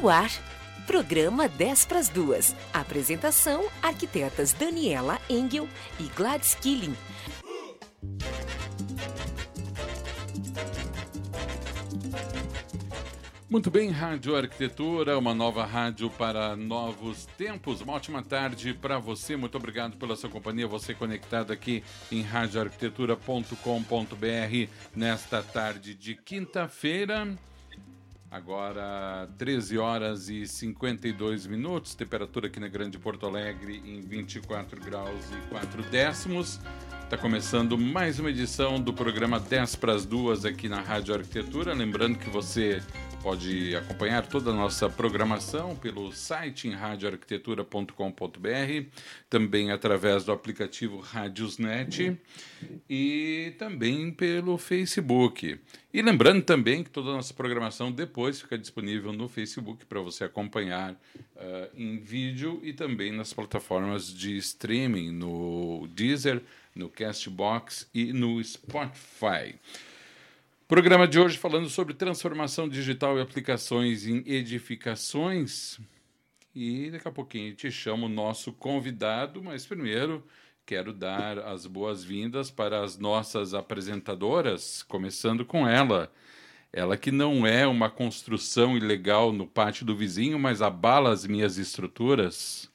No ar, programa 10 para as duas. Apresentação: arquitetas Daniela Engel e Gladys Killing. Muito bem, Rádio Arquitetura, uma nova rádio para novos tempos. Uma ótima tarde para você. Muito obrigado pela sua companhia. Você conectado aqui em radioarquitetura.com.br nesta tarde de quinta-feira. Agora 13 horas e 52 minutos, temperatura aqui na Grande Porto Alegre em 24 graus e 4 décimos. Está começando mais uma edição do programa 10 para as duas aqui na Rádio Arquitetura. Lembrando que você pode acompanhar toda a nossa programação pelo site em radioarquitetura.com.br, também através do aplicativo Radiosnet e também pelo Facebook. E lembrando também que toda a nossa programação depois fica disponível no Facebook para você acompanhar uh, em vídeo e também nas plataformas de streaming, no Deezer, no Castbox e no Spotify. Programa de hoje falando sobre transformação digital e aplicações em edificações. E daqui a pouquinho te chamo o nosso convidado, mas primeiro quero dar as boas-vindas para as nossas apresentadoras, começando com ela. Ela que não é uma construção ilegal no pátio do vizinho, mas abala as minhas estruturas.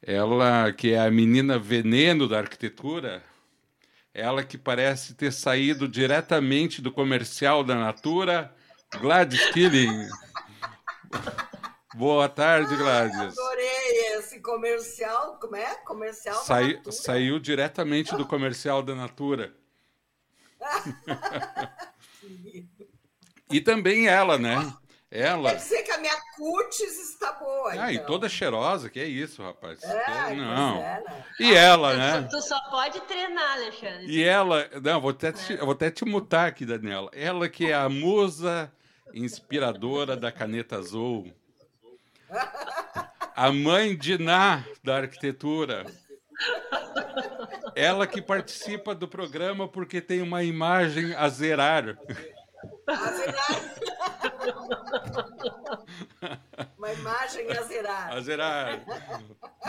Ela que é a menina veneno da arquitetura, ela que parece ter saído diretamente do comercial da Natura, Gladys Killing. Boa tarde, Gladys. Adorei esse comercial. Como é? Comercial Sai, Saiu diretamente do comercial da Natura. e também ela, né? Ela. Quer dizer que a minha cutis está boa. Ah, então. e toda cheirosa, que é isso, rapaz. É, não. É, né? E ela, né? Tu só pode treinar, Alexandre. E ela, não, vou até te, vou até te mutar aqui, Daniela. Ela que é a musa inspiradora da caneta azul. A mãe de Ná da arquitetura. Ela que participa do programa porque tem uma imagem a zerar. A zerar. Uma imagem a zerar. A zerar.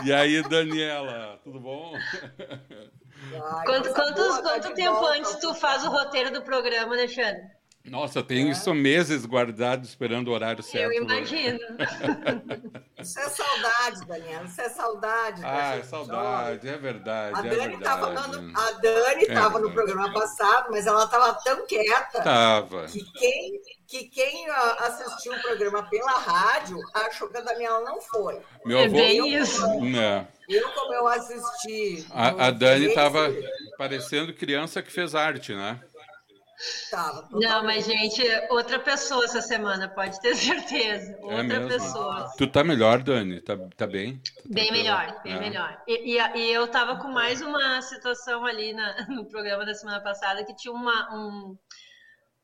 E aí, Daniela, tudo bom? Ai, Quanto, quantos, boa, quanto tempo volta. antes tu faz o roteiro do programa, Alexandre? Nossa, eu tenho isso meses guardado esperando o horário certo. Eu imagino. Isso é saudade, Daniela. Isso é saudade. da Ah, é saudade, é A verdade, é Dani estava verdade. a Dani estava no programa passado, mas ela estava tão quieta Tava. que quem, que quem assistiu o programa pela rádio achou que a Daniela não foi. Meu É avô. bem isso. Né. Eu, como eu assisti. no A, a Dani Face, tava parecendo criança que fez arte, né? Tava Não, mas, gente, outra pessoa essa semana, pode ter certeza. Outra é mesmo. pessoa. Tu tá melhor, Dani? Tá, tá bem? Tá Bem tranquilo? melhor, bem É. melhor. E, e- e eu tava com mais uma situação ali na- no programa da semana passada que tinha uma, um,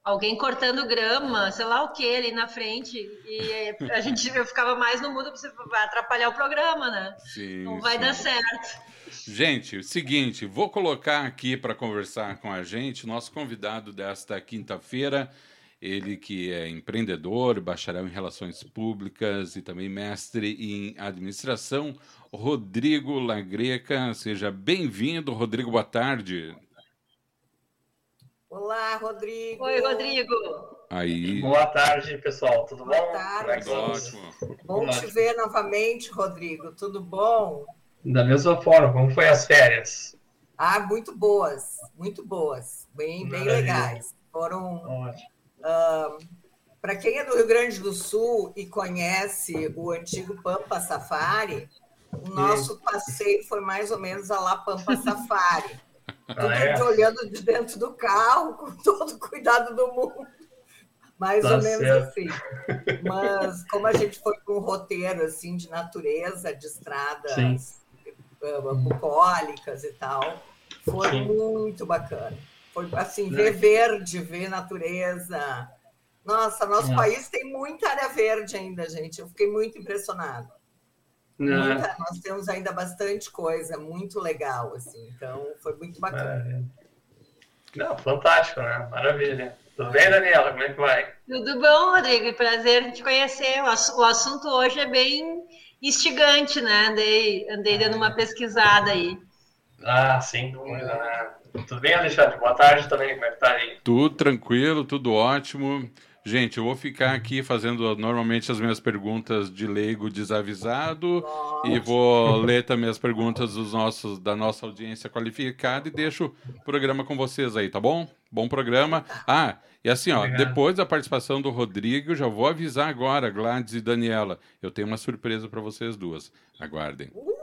alguém cortando grama, sei lá o que, ali na frente. E a gente, eu ficava mais no mudo, porque vai atrapalhar o programa, né? Sim, Não vai sim. dar certo. Gente, o seguinte, vou colocar aqui para conversar com a gente nosso convidado desta quinta-feira, ele que é empreendedor, bacharel em relações públicas e também mestre em administração, Rodrigo Lagreca. Seja bem-vindo, Rodrigo, boa tarde. Olá, Rodrigo. Oi, Rodrigo. Aí, Boa tarde, pessoal. Tudo Boa bom? tarde. Tudo vamos? ótimo. Bom te ver novamente, Rodrigo. Tudo bom? Da mesma forma, como foi as férias? Ah, muito boas, muito boas. Bem, bem Maravilha. legais. Foram Ótimo. Para quem é do Rio Grande do Sul e conhece o antigo Pampa Safari, o nosso passeio foi mais ou menos a lá Pampa Safari. Todo Ah, é? olhando de dentro do carro, com todo o cuidado do mundo. Mais tá ou menos certo. assim. Mas como a gente foi com um roteiro assim de natureza, de estradas uh, bucólicas e tal, foi Sim. muito bacana. Foi assim, ver é. verde, ver natureza. Nossa, nosso é. país tem muita área verde ainda, gente. Eu fiquei muito impressionada. Muita, nós temos ainda bastante coisa, muito legal, assim. Então, foi muito bacana. Não, fantástico, né? Maravilha. Tudo bem, Daniela? Como é que vai? Tudo bom, Rodrigo. Prazer te conhecer. O assunto hoje é bem instigante, né? Andei, andei dando uma pesquisada aí. Ah, sem dúvida, né? Tudo bem, Alexandre? Boa tarde também. Como é que tá aí? Tudo tranquilo, tudo ótimo. Gente, eu vou ficar aqui fazendo normalmente as minhas perguntas de leigo desavisado e vou ler também as perguntas dos nossos, da nossa audiência qualificada e deixo o programa com vocês aí, tá bom? Bom programa. Ah, e assim, ó, depois da participação do Rodrigo, já vou avisar agora, Gladys e Daniela, eu tenho uma surpresa para vocês duas. Aguardem. Uh!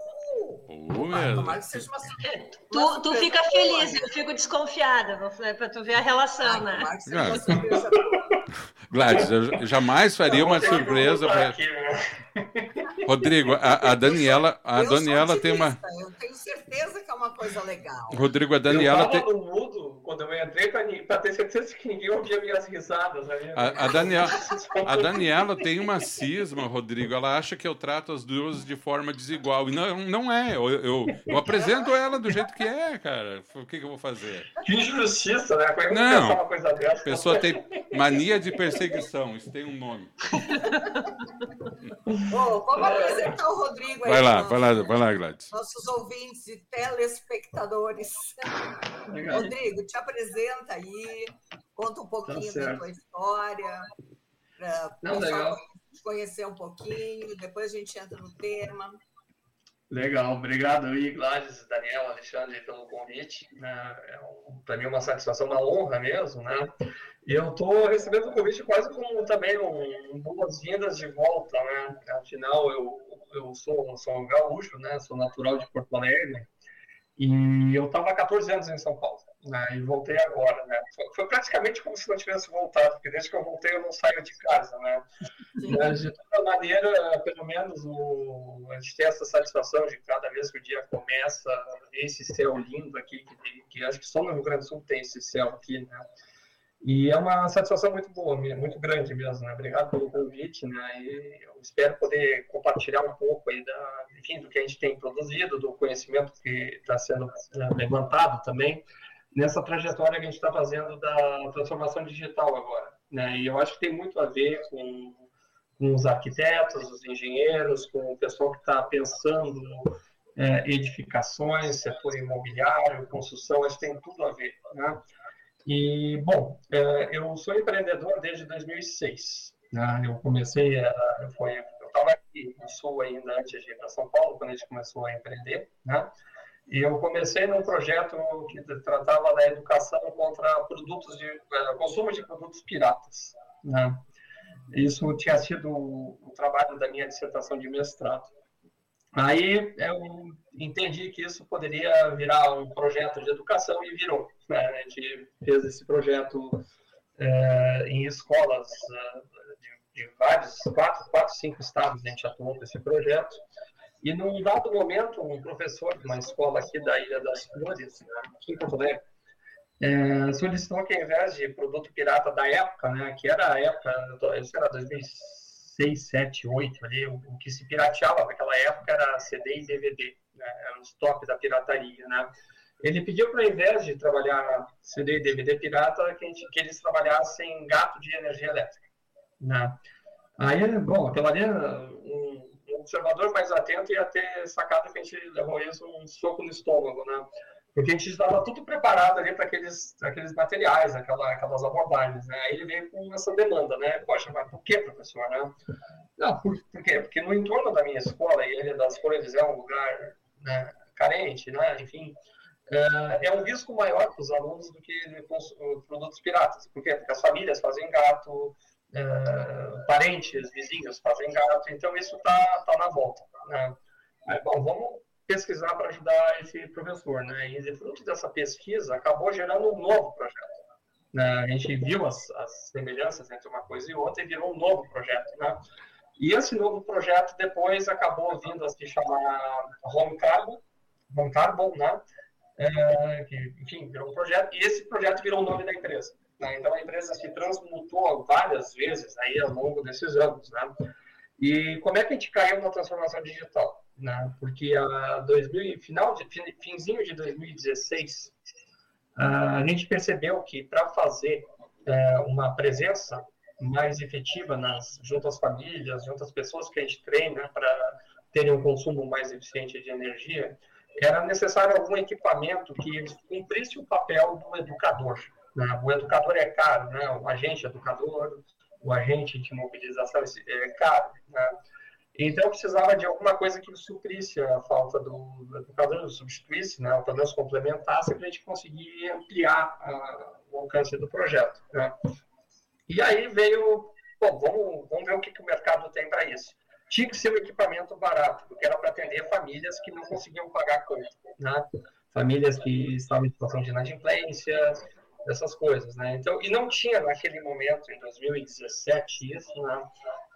Tomara que seja uma surpresa. Tu, tu fica feliz, eu fico desconfiada, para tu ver a relação, Ai, né? Gladys, eu jamais faria uma surpresa para. Rodrigo, a, a Daniela, a eu Daniela tem uma. Eu tenho certeza que é uma coisa legal. Rodrigo, a Daniela eu tem. No mudo quando eu entrei para ter certeza que ninguém ouvia minhas risadas. Né? A, a, Daniela, a Daniela tem uma cisma, Rodrigo. Ela acha que eu trato as duas de forma desigual. E não, não é. Eu, eu, eu apresento ela do jeito que é, cara. O que, que eu vou fazer? Que injustiça, né? Como é não. Uma coisa dessa? A pessoa tem mania de perseguição. Isso tem um nome. Oh, vamos apresentar o Rodrigo aí. Vai lá, vai lá, vai lá, Gladys. Nossos ouvintes e telespectadores. Legal. Rodrigo, te apresenta aí, conta um pouquinho tá da tua história, para o pessoal te conhecer um pouquinho, depois a gente entra no tema. Legal, obrigado aí, Gladys, Daniel, Alexandre, pelo convite. Né? É para mim é uma satisfação, uma honra mesmo, né? E eu estou recebendo o convite quase como também um, boas-vindas de volta, né? Afinal, eu, eu sou, sou gaúcho, né? Sou natural de Porto Alegre. E eu estava há 14 anos em São Paulo, né? E voltei agora, né? Foi, foi, praticamente como se não tivesse voltado, porque desde que eu voltei eu não saio de casa, né? Mas, de toda maneira, pelo menos o, a gente tem essa satisfação de cada vez que o dia começa, esse céu lindo aqui, que, que acho que só no Rio Grande do Sul tem esse céu aqui, né? E é uma satisfação muito boa, muito grande mesmo, né? Obrigado pelo convite, né? E eu espero poder compartilhar um pouco aí da, enfim, do que a gente tem produzido, do conhecimento que está sendo né, levantado também nessa trajetória que a gente está fazendo da transformação digital agora, né? E eu acho que tem muito a ver com, com os arquitetos, os engenheiros, com o pessoal que está pensando é, edificações, setor imobiliário, construção, que tem tudo a ver, né? E, bom, é, eu sou empreendedor desde 2006. Né? Eu comecei, eu estava aqui no Sul ainda antes de ir para São Paulo, quando a gente começou a empreender, né? E eu comecei num projeto que tratava da educação contra produtos de é, consumo de produtos piratas, né? Isso tinha sido o trabalho da minha dissertação de mestrado. Aí eu entendi que isso poderia virar um projeto de educação e virou. Né? A gente fez esse projeto é, em escolas é, de, de, vários, quatro, quatro, cinco estados, a gente atuou nesse projeto. E num dado momento, um professor de uma escola aqui da Ilha das Flores, né, aqui em Porto Alegre, é, solicitou que ao invés de produto pirata da época, né, que era a época, isso era 2006, 7, 8, ali, o, o que se pirateava naquela época era CD e DVD, né, era o estoque da pirataria, né? Ele pediu para, ao invés de trabalhar CD e DVD pirata, que, gente, que eles trabalhassem gato de energia elétrica. Né? Aí, bom, aquela ali, um observador mais atento ia ter sacado que a gente levou isso um soco no estômago, né? Porque a gente estava tudo preparado ali para aqueles, aqueles materiais, aquela, aquelas abordagens, né? Aí ele veio com essa demanda, né? Poxa, mas por que, professor, né? Não, por, por quê? Porque no entorno da minha escola, e ele das Flores é um lugar né, carente, né? Enfim, é, é um risco maior para os alunos do que produtos piratas. Por quê? Porque as famílias fazem gato, é, parentes, vizinhos fazem gato, então isso está tá na volta. Né? Aí, bom, vamos pesquisar para ajudar esse professor. Né? E fruto dessa pesquisa, acabou gerando um novo projeto. Né? A gente viu as, as, semelhanças entre uma coisa e outra e virou um novo projeto. Né? E esse novo projeto depois acabou vindo a se chamar Home Carbon, Home Carbon, né? É, que, enfim, virou um projeto, e esse projeto virou o nome da empresa. Né? Então a empresa se transmutou várias vezes aí ao longo desses anos. Né? E como é que a gente caiu na transformação digital? Né? Porque a 2000, final de, finzinho de 2016, a gente percebeu que para fazer é, uma presença mais efetiva nas junto às famílias, junto às pessoas que a gente treina para terem um consumo mais eficiente de energia, era necessário algum equipamento que cumprisse o papel do educador. Né? O educador é caro, né? o agente educador, o agente de mobilização é caro. Né? Então, precisava de alguma coisa que suprisse a falta do educador, substituísse, né? ou pelo menos complementasse, para a gente conseguir ampliar a, o alcance do projeto. Né? E aí veio, bom, vamos, vamos ver o que, que o mercado tem para isso tinha que ser um equipamento barato, porque era para atender famílias que não conseguiam pagar a conta, né? Famílias que estavam em situação de inadimplência, essas coisas, né? Então, e não tinha naquele momento, em 2017, isso, né?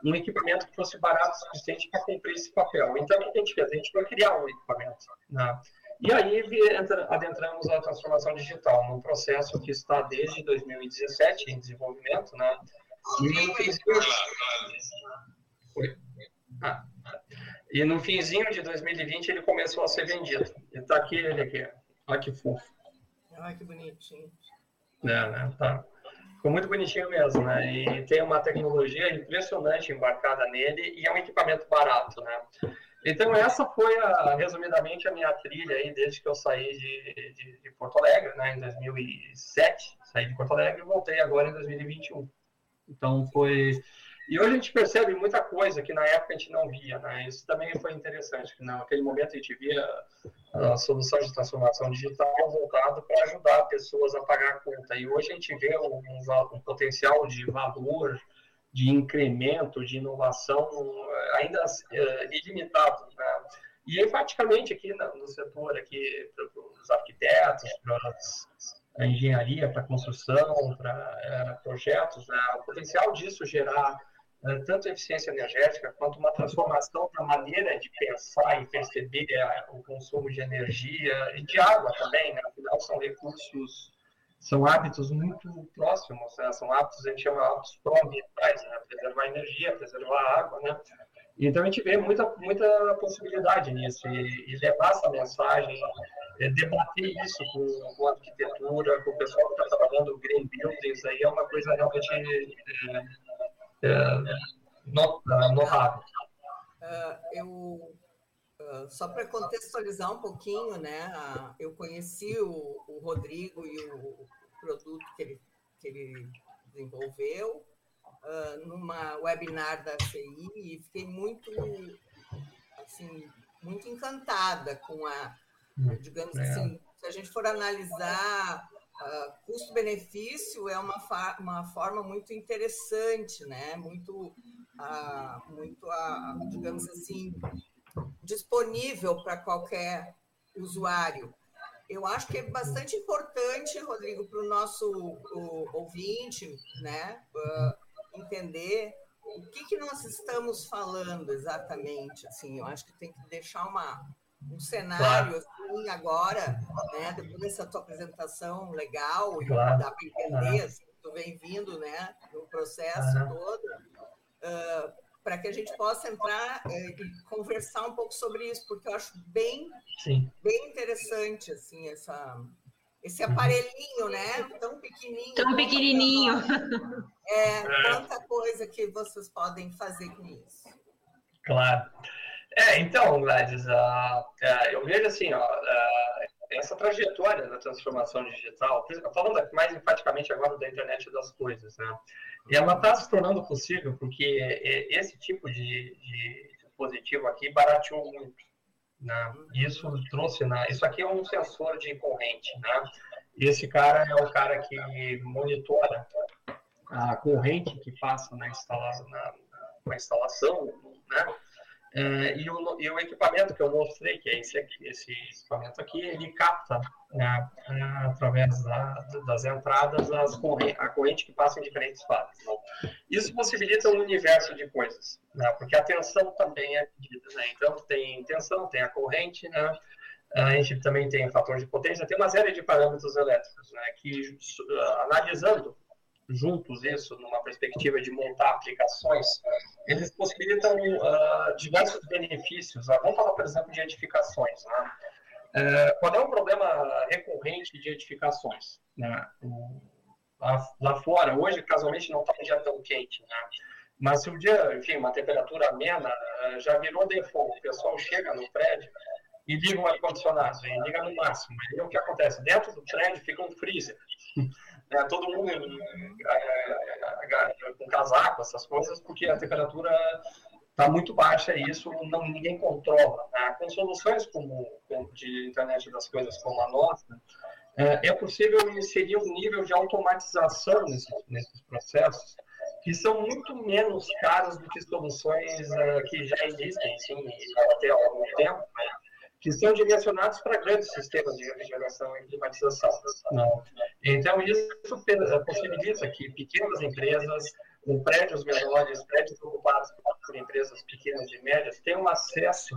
Um equipamento que fosse barato o suficiente para cumprir esse papel. Então, o que a gente fez? A gente foi criar um equipamento, né? E aí adentramos a transformação digital, num processo que está desde 2017 em desenvolvimento, né? E no finzinho... Ah, e no finzinho de 2020 ele começou a ser vendido. E tá aqui ele aqui. Olha que fofo. Olha que bonitinho. É, né? Tá. Ficou muito bonitinho mesmo, né? E tem uma tecnologia impressionante embarcada nele e é um equipamento barato, né? Então essa foi, a, resumidamente, a minha trilha aí desde que eu saí de, de, de Porto Alegre, né? Em 2007, saí de Porto Alegre e voltei agora em 2021. Então foi e hoje a gente percebe muita coisa que na época a gente não via, né? Isso também foi interessante, que naquele momento a gente via a solução de transformação digital voltada para ajudar pessoas a pagar a conta. E hoje a gente vê um, um, um potencial de valor, de incremento, de inovação ainda é, ilimitado, né? E praticamente aqui no, setor aqui para os arquitetos, para a engenharia, para construção, para é, projetos, né? o potencial disso gerar tanto eficiência energética quanto uma transformação na maneira de pensar e perceber o consumo de energia e de água também, né? afinal são recursos, são hábitos muito próximos, né? são hábitos, a gente chama hábitos pró-ambientais, né? preservar energia, preservar água, né? Então a gente vê muita, muita possibilidade nisso e, e levar essa mensagem, é, debater isso com, com a arquitetura, com o pessoal que está trabalhando green buildings, aí é uma coisa realmente é, notável. Uh, eu uh, só para contextualizar um pouquinho, né? Uh, eu conheci o, o, Rodrigo e o produto que ele, que ele desenvolveu numa webinar da CI e fiquei muito assim muito encantada com a digamos é. assim se a gente for analisar Uh, custo-benefício é uma, uma forma muito interessante, né? muito, uh, muito uh, digamos assim, disponível para qualquer usuário. Eu acho que é bastante importante, Rodrigo, para o nosso ouvinte né? entender o que, que nós estamos falando exatamente. Assim, eu acho que tem que deixar uma, um cenário claro. assim agora, né? Depois dessa tua apresentação legal, claro. dá para entender, assim, tu vem vindo, né? No processo uhum. todo, uh, para que a gente possa entrar uh, e conversar um pouco sobre isso, porque eu acho bem, Sim. bem interessante, assim, essa esse uhum. aparelhinho, né? Tão pequenininho. Tão pequenininho. É, é, quanta coisa que vocês podem fazer com isso. Claro. É, então, Gladys, uh, uh, eu vejo assim, ó, uh, essa trajetória da transformação digital, falando mais enfaticamente agora da internet das coisas, né? E ela está se tornando possível porque esse tipo de, de dispositivo aqui barateou muito. Né? Isso trouxe, né? isso aqui é um sensor de corrente, né? Esse cara é o cara que monitora a corrente que passa na, na, na instalação, né? É, e, o, e, o, equipamento que eu mostrei, que é esse, aqui, esse equipamento aqui, ele capta né, através da, das entradas as a corrente que passa em diferentes fases. Isso possibilita um universo de coisas, né, porque a tensão também é. Né? Então, tem tensão, tem a corrente, né, a gente também tem fator de potência, tem uma série de parâmetros elétricos né, que, analisando juntos isso numa perspectiva de montar aplicações, eles possibilitam uh, diversos benefícios. Uh, vamos falar, por exemplo, de edificações. Né? Uh, qual é um problema recorrente de edificações? Né? Lá, lá, fora, hoje, casualmente, não está um dia tão quente, né? mas se o dia, enfim, uma temperatura amena, uh, já virou default, o pessoal chega no prédio e liga o ar-condicionado, liga no máximo. E o que acontece? Dentro do prédio fica um freezer né, todo mundo é, é, é, com casaco, essas coisas, porque a temperatura está muito baixa e isso não, ninguém controla. Né? Com soluções como, como, de internet das coisas como a nossa, é, é possível inserir um nível de automatização nesses, nesses processos que são muito menos caros do que soluções uh, que já existem, sim, até algum tempo, né? Que são direcionados para grandes sistemas de refrigeração e climatização. Então, isso possibilita que pequenas empresas, com prédios menores, prédios ocupados por empresas pequenas e médias, tenham acesso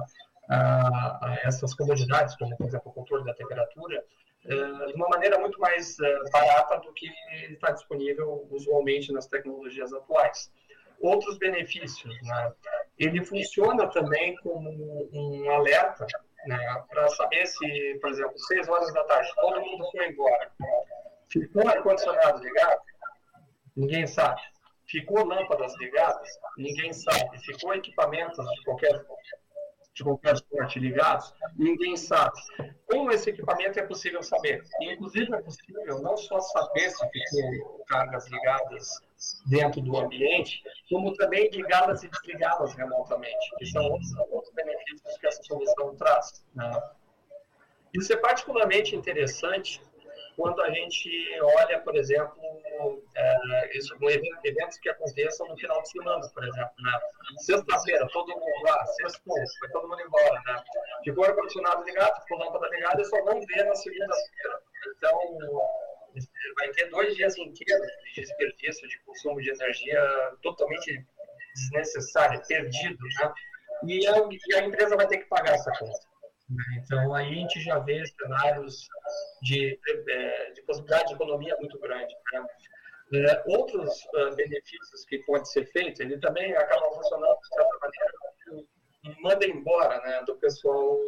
a, a essas comodidades, como, por exemplo, o controle da temperatura, uh, de uma maneira muito mais uh, barata do que está disponível usualmente nas tecnologias atuais. Outros benefícios, né? ele funciona também como um alerta né, para saber se, por exemplo, 6 horas da tarde, todo mundo foi embora. Ficou ar-condicionado ligado? Ninguém sabe. Ficou lâmpadas ligadas? Ninguém sabe. Ficou equipamentos de qualquer, de qualquer sorte ligados? Ninguém sabe. Com esse equipamento é possível saber. E, inclusive, é possível não só saber se ficou cargas ligadas dentro do ambiente, como também ligadas e desligadas remotamente, que são outros, outros benefícios que essa solução traz. Né? Isso é particularmente interessante quando a gente olha, por exemplo, é, isso, evento, eventos que aconteçam no final de semana, por exemplo. Né? Sexta-feira, todo mundo lá, sexta foi todo mundo embora. Né? Ficou ar-condicionado ligado, ficou lâmpada ligada e só vão ver na segunda-feira. Então, vai ter dois dias inteiros de desperdício de consumo de energia totalmente desnecessário, perdido, né? E a, e a empresa vai ter que pagar essa conta. Né? Então, aí a gente já vê cenários de, é, de possibilidade de economia muito grande. Né? É, outros uh, benefícios que pode ser feito, ele também acaba funcionando de certa maneira, manda embora né, do pessoal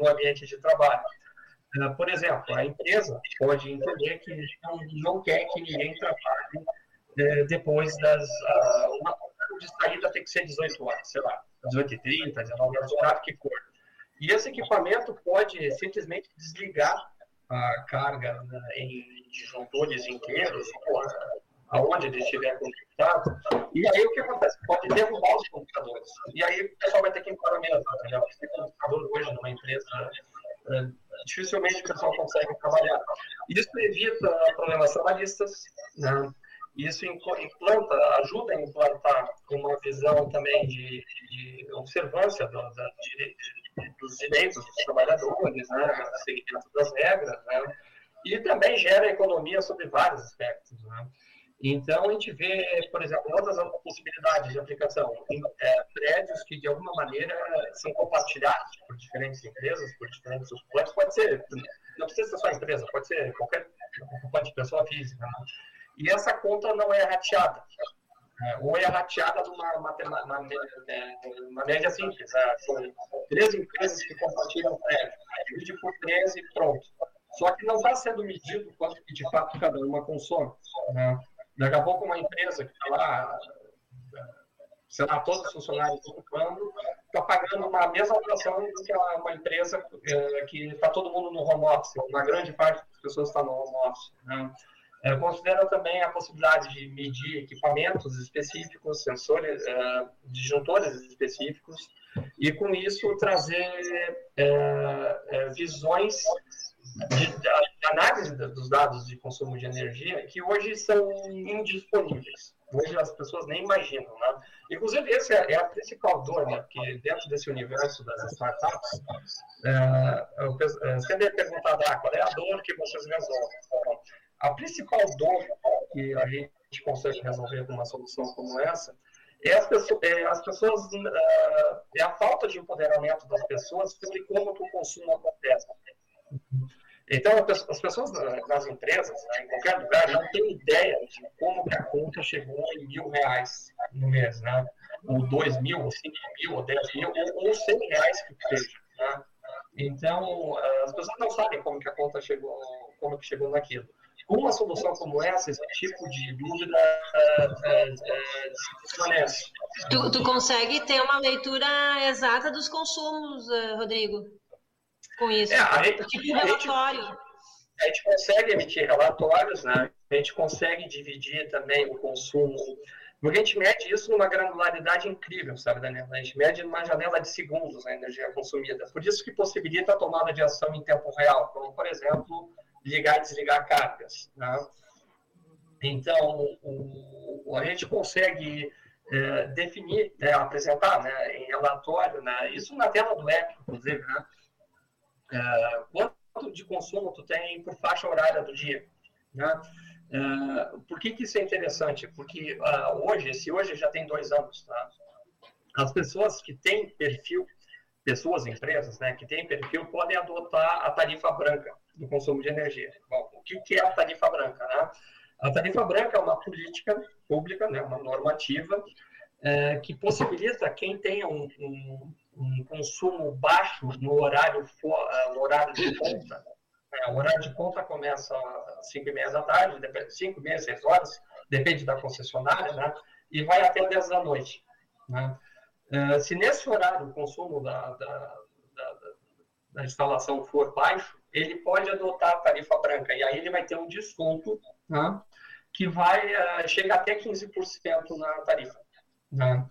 no ambiente de trabalho. Ah, por exemplo, a empresa pode entender que não, não quer que ninguém trabalhe é, depois das. Uh, uma de saída tem que ser 18 horas, sei lá, 18h30, 19 horas, o que for. E esse equipamento pode simplesmente desligar a carga né, em disjuntores inteiros, aonde ele estiver conectado. E aí o que acontece? Pode derrubar os computadores. E aí o pessoal vai ter que ir embora mesmo. Entendeu? Porque computador hoje numa empresa é, dificilmente o pessoal consegue trabalhar. Isso evita problemas trabalhistas, né? Isso implanta, ajuda a implantar uma visão também de, de observância do, da, de, dos direitos dos trabalhadores, né? seguimento das regras, né? e também gera economia sobre vários aspectos. Né? Então, a gente vê, por exemplo, outras possibilidades de aplicação em é, prédios que, de alguma maneira, são compartilhados por diferentes empresas, por diferentes ocupantes. Pode ser, não precisa ser só empresa, pode ser qualquer ocupante, pessoa física. Né? E essa conta não é rateada. É, ou é rateada numa uma, uma, uma, média simples. Né? São três empresas que compartilham prédio. Divide por três e pronto. Só que não está sendo medido quanto que, de fato, cada uma consome. Né? Daqui a pouco uma empresa que está lá, sei lá, todos os funcionários ocupando, está pagando uma mesma operação do que uma empresa é, que está todo mundo no home office, uma grande parte das pessoas está no home office. Né? É, considera também a possibilidade de medir equipamentos específicos, sensores, é, disjuntores específicos, e com isso trazer é, visões de, de, análise dos dados de consumo de energia que hoje são indisponíveis. Hoje as pessoas nem imaginam, né? Inclusive, essa é, a principal dor, né? Porque dentro desse universo das startups, é, sempre é perguntado, ah, qual é a dor que vocês resolvem? A principal dor que a gente consegue resolver com uma solução como essa é as pessoas, é, as pessoas uh, é a falta de empoderamento das pessoas sobre como o consumo acontece. Então, as pessoas nas empresas, né, em qualquer lugar, não têm ideia de como que a conta chegou em mil reais no mês, né? Ou dois mil, ou cinco mil, ou dez mil, ou, ou cem reais que seja, né? Então, as pessoas não sabem como que a conta chegou, como que chegou naquilo uma solução como essa, esse tipo de dúvida é, é, é, Tu, tu consegue ter uma leitura exata dos consumos, eh, Rodrigo, com isso? É, a gente, tipo relatório. A gente, a gente consegue emitir relatórios, né? a gente consegue dividir também o consumo porque a gente mede isso numa granularidade incrível, sabe, Daniel? A gente mede numa janela de segundos a energia consumida. Por isso que possibilita a tomada de ação em tempo real, como, por exemplo, ligar e desligar cargas. Né? Então, o, a gente consegue é, definir, né, apresentar né, em relatório, né, isso na tela do app, inclusive, né, é, quanto de consumo tu tem por faixa horária do dia. Né? É, por que, que isso é interessante? Porque uh, hoje, esse hoje já tem dois anos, tá? as pessoas que têm perfil, pessoas, empresas, né, que têm perfil, podem adotar a tarifa branca do consumo de energia. Bom, o que, é a tarifa branca? Né? A tarifa branca é uma política pública, né, uma normativa, é, que possibilita quem tenha um, um, um, consumo baixo no horário, uh, no horário de ponta. Né? O horário de ponta começa às 5 e meia da tarde, 5 e meia, 6 horas, depende da concessionária, né? e vai até 10 da noite. Né? Uh, se nesse horário o consumo da, da, da, da instalação for baixo, ele pode adotar a tarifa branca, e aí ele vai ter um desconto né, que vai uh, chegar até 15% na tarifa. Né?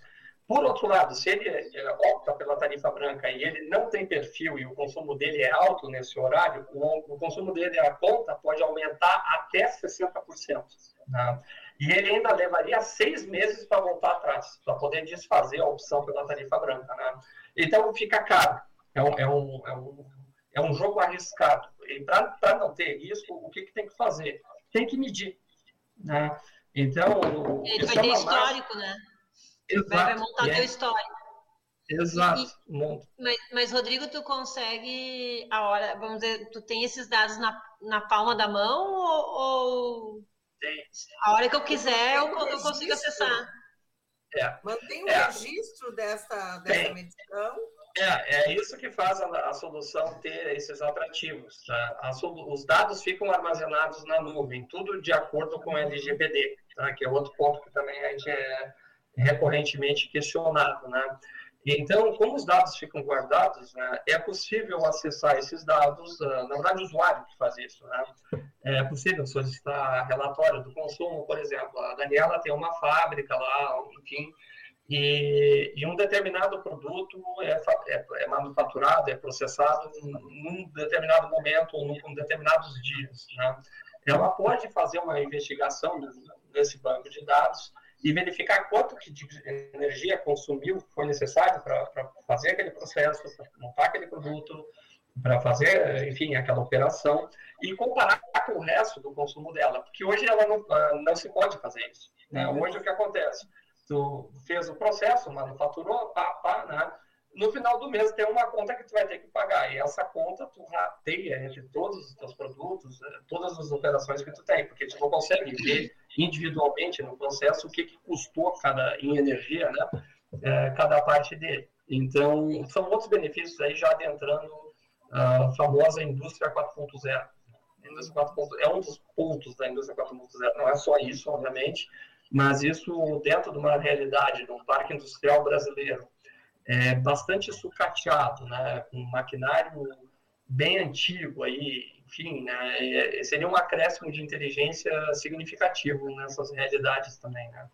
Por outro lado, se ele uh, opta pela tarifa branca e ele não tem perfil e o consumo dele é alto nesse horário, o, o consumo dele, a conta, pode aumentar até 60%. Né? E ele ainda levaria seis meses para voltar atrás, para poder desfazer a opção pela tarifa branca. Né? Então, fica caro. É um, é um, é um é um jogo arriscado. Para não ter risco, o que, que tem que fazer? Tem que medir. Né? Então. Ele vai ter histórico, mais... né? Exato. Vai montar é... teu histórico. Exato. E, mas, mas, Rodrigo, tu consegue a hora, vamos dizer, tu tem esses dados na, na palma da mão ou, ou... a hora que eu quiser eu, eu consigo acessar? É. Mantém o é. registro dessa, dessa medição? É, é isso que faz a, a solução ter esses atrativos. Tá? A, os dados ficam armazenados na nuvem, tudo de acordo com o LGPD, tá? que é outro ponto que também a gente é recorrentemente questionado. Né? Então, como os dados ficam guardados, né, é possível acessar esses dados, uh, na verdade, o usuário que faz isso. Né? É possível solicitar relatório do consumo, por exemplo. A Daniela tem uma fábrica lá, enfim, e, e um determinado produto é, é, é, manufaturado, é processado num determinado momento ou num, determinados dias. Né? Ela pode fazer uma investigação nesse banco de dados e verificar quanto que de energia consumiu, foi necessário para fazer aquele processo, para montar aquele produto, para fazer, enfim, aquela operação e comparar com o resto do consumo dela, porque hoje ela não, ah, não se pode fazer isso. Né? Hoje o que acontece? Tu fez o processo, manufaturou, pá, pá, né? No final do mês tem uma conta que tu vai ter que pagar. E essa conta tu rateia entre todos os teus produtos, eh, todas as operações que tu tem, porque tu não consegue ver individualmente no processo o que, que custou cada, em energia, né? É, cada parte dele. Então, são outros benefícios aí já adentrando a famosa indústria 4.0. Indústria 4.0 é um dos pontos da indústria 4.0, não é só isso, obviamente, mas isso dentro de uma realidade, de um parque industrial brasileiro, é bastante sucateado, né, com maquinário bem antigo aí, enfim, né, seria um acréscimo de inteligência significativo nessas realidades também, né.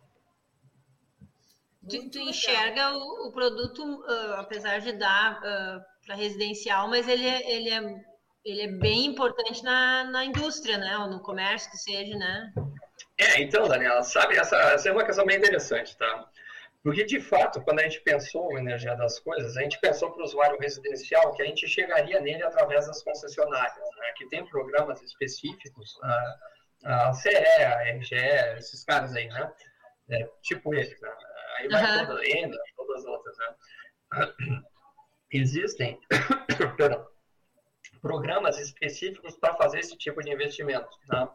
Tu, tu enxerga o, o produto, uh, apesar de dar uh, para residencial, mas ele é, ele é ele é bem importante na, na indústria, né? Ou no comércio que seja, né? É, então, Daniela, sabe, essa, essa é uma questão bem interessante, tá? Porque, de fato, quando a gente pensou a energia das coisas, a gente pensou para o usuário residencial que a gente chegaria nele através das concessionárias, né? que tem programas específicos, a, a CE, a RGE, esses caras aí, né? É, tipo esse, né? Aí vai uhum. toda, ainda, todas as outras, né? Existem perdão, programas específicos para fazer esse tipo de investimento, tá?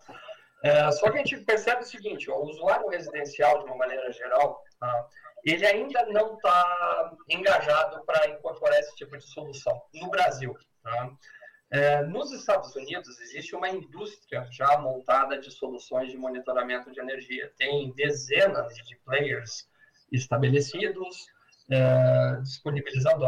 É, só que a gente percebe o seguinte, ó, o usuário residencial, de uma maneira geral, tá? ele ainda não está engajado para incorporar esse tipo de solução no Brasil. Tá? É, nos Estados Unidos existe uma indústria já montada de soluções de monitoramento de energia. Tem dezenas de players estabelecidos, é, disponibilizando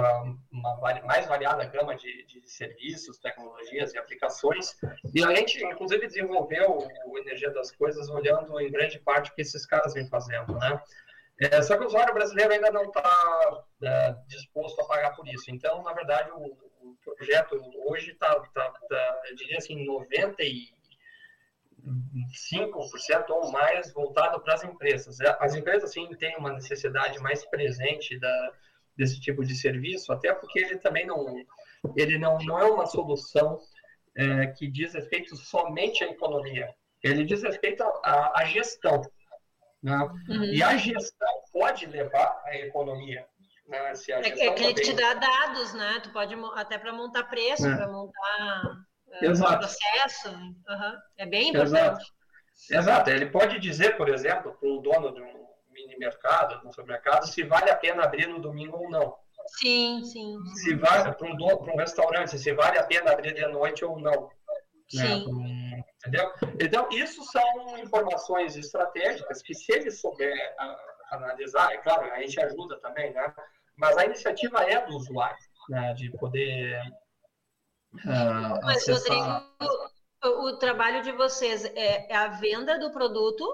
uma mais variada gama de, de, serviços, tecnologias e aplicações. E a gente, inclusive, desenvolveu o Energia das Coisas olhando em grande parte o que esses caras vêm fazendo, né? É, só que o usuário brasileiro ainda não está é, disposto a pagar por isso. Então, na verdade, o, o projeto hoje está, tá, tá, eu diria assim, 95% ou mais voltado para as empresas. É, as empresas, sim, têm uma necessidade mais presente da, desse tipo de serviço, até porque ele também não, ele não, não é uma solução é, que diz respeito somente à economia. Ele diz respeito à gestão. Né? Uhum. E a gestão pode levar à economia. Né? É, é que ele te dá dados, né? Tu pode até para montar preço, é. para montar uh, processo. Uhum. É bem importante. Exato. Exato. Ele pode dizer, por exemplo, para o dono de um mini mercado, de um supermercado, se vale a pena abrir no domingo ou não. Sim, sim. Se vale para um, para um restaurante, se vale a pena abrir de noite ou não. Né? Sim. Entendeu? Então, isso são informações estratégicas que, se ele souber analisar, é claro, a gente ajuda também, né? Mas a iniciativa é do usuário, né? De poder. Uh, Mas, acessar... Rodrigo, o, o, trabalho de vocês é, é a venda do produto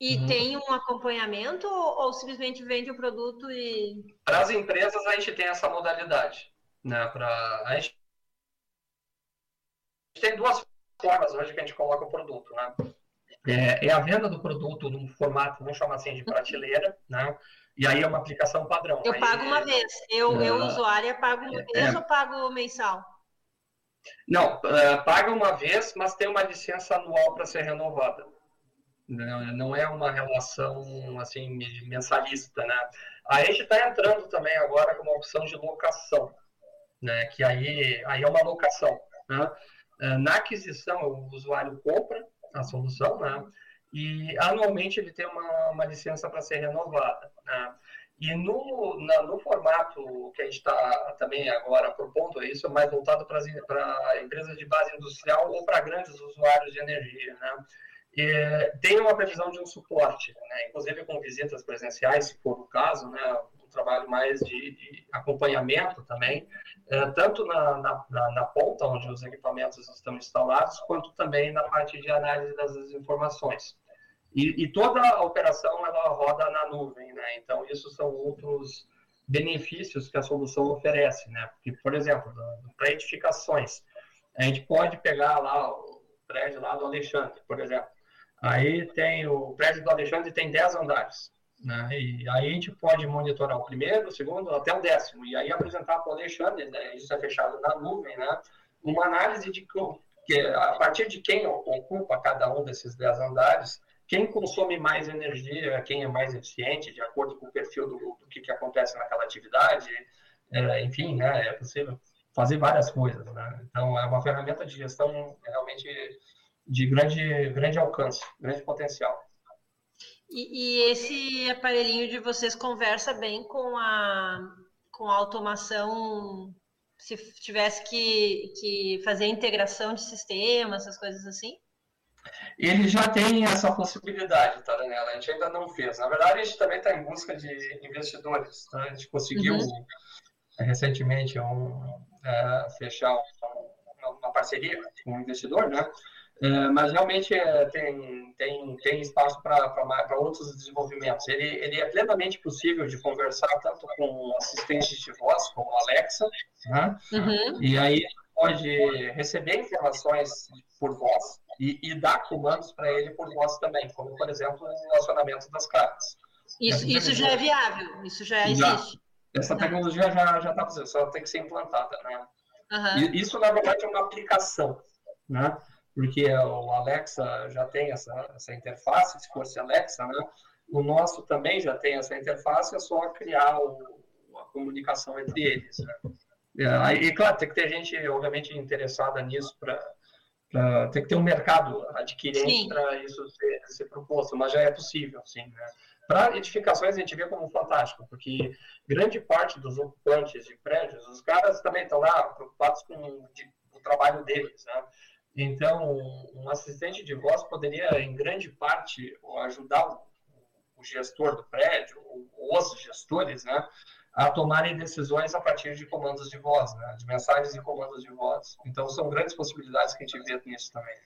e uhum. tem um acompanhamento ou, ou, simplesmente vende o produto e. Para as empresas, a gente tem essa modalidade. Né? Pra, a gente tem duas formas hoje que a gente coloca o produto, né? É, é, a venda do produto num formato, vamos chamar assim, de prateleira, né? E aí é uma aplicação padrão. Eu aí, pago uma vez. Eu, é, eu usuária, pago uma vez é, ou pago mensal? Não, uh, paga uma vez, mas tem uma licença anual para ser renovada. Não, é uma relação assim mensalista, né? A gente está entrando também agora com uma opção de locação, né? Que aí, aí é uma locação, né? É, na aquisição, o usuário compra a solução, né? E anualmente ele tem uma, uma licença para ser renovada, né? E no, na, no formato que a gente está também agora propondo, isso é mais voltado para empresas de base industrial ou para grandes usuários de energia, né? E, tem uma previsão de um suporte, né? inclusive com visitas presenciais, se for o caso, né? trabalho mais de, de acompanhamento também, é, tanto na, na, na, ponta, onde os equipamentos estão instalados, quanto também na parte de análise das informações. E, e toda a operação ela roda na nuvem, né? Então, isso são outros benefícios que a solução oferece, né? Porque, por exemplo, para edificações, a gente pode pegar lá o prédio lá do Alexandre, por exemplo. Aí tem o prédio do Alexandre tem 10 andares. Né? E aí a gente pode monitorar o primeiro, o segundo, até o décimo, e aí apresentar para o Alexandre, né? isso é fechado na nuvem, né? uma análise de que, a partir de quem ocupa cada um desses dez andares, quem consome mais energia, quem é mais eficiente, de acordo com o perfil do, do que, que acontece naquela atividade, é, enfim, né? é possível fazer várias coisas. Né? Então, é uma ferramenta de gestão realmente de grande, grande alcance, grande potencial. E, e, esse aparelhinho de vocês conversa bem com a, com a automação, se tivesse que, que fazer integração de sistema, essas coisas assim? Ele já tem essa possibilidade, tá, Daniela? A gente ainda não fez. Na verdade, a gente também está em busca de investidores. Tá? A gente conseguiu uhum. recentemente um, é, fechar uma, uma parceria com um investidor, né? É, mas realmente é, tem, tem, tem espaço para outros desenvolvimentos. Ele, ele é plenamente possível de conversar tanto com assistentes de voz, como Alexa, né? uhum. e aí pode receber informações por voz e, e dar comandos para ele por voz também, como, por exemplo, o acionamento das cartas. Isso, isso já é viável, isso já existe. Já. Essa tecnologia já já está fazendo, só tem que ser implantada, né? Uhum. Isso, na verdade, é uma aplicação, né? Porque o Alexa já tem essa, essa interface, se fosse Alexa, né? O nosso também já tem essa interface, é só criar o, a comunicação entre eles, né? É, e, claro, tem que ter gente, obviamente, interessada nisso para tem que ter um mercado adquirente para isso ser, ser, proposto, mas já é possível, sim. Né? Para edificações, a gente vê como fantástico, porque grande parte dos ocupantes de prédios, os caras também estão lá preocupados com de, o trabalho deles, né? Então, um assistente de voz poderia, em grande parte, ajudar o, o gestor do prédio, ou os gestores, né, a tomarem decisões a partir de comandos de voz, né, de mensagens e comandos de voz. Então, são grandes possibilidades que a gente vê nisso também.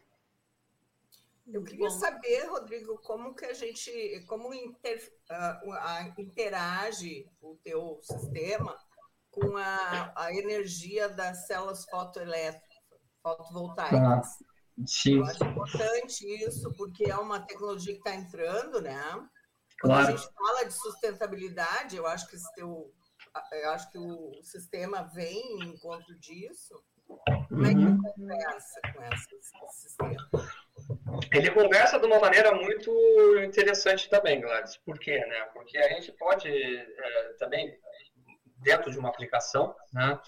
Eu queria saber, Rodrigo, como que a gente, como inter, uh, interage o teu sistema com a, a energia das células fotoelétricas, fotovoltaicas. Ah, sim. Eu acho importante isso, porque é uma tecnologia que está entrando, né? Quando claro. a gente fala de sustentabilidade, eu acho que esse teu, eu acho que o sistema vem em encontro disso. Como é que uhum. conversa com esse sistema? Ele conversa de uma maneira muito interessante também, Gladys. Por quê? Né? Porque a gente pode é, também, dentro de uma aplicação, né,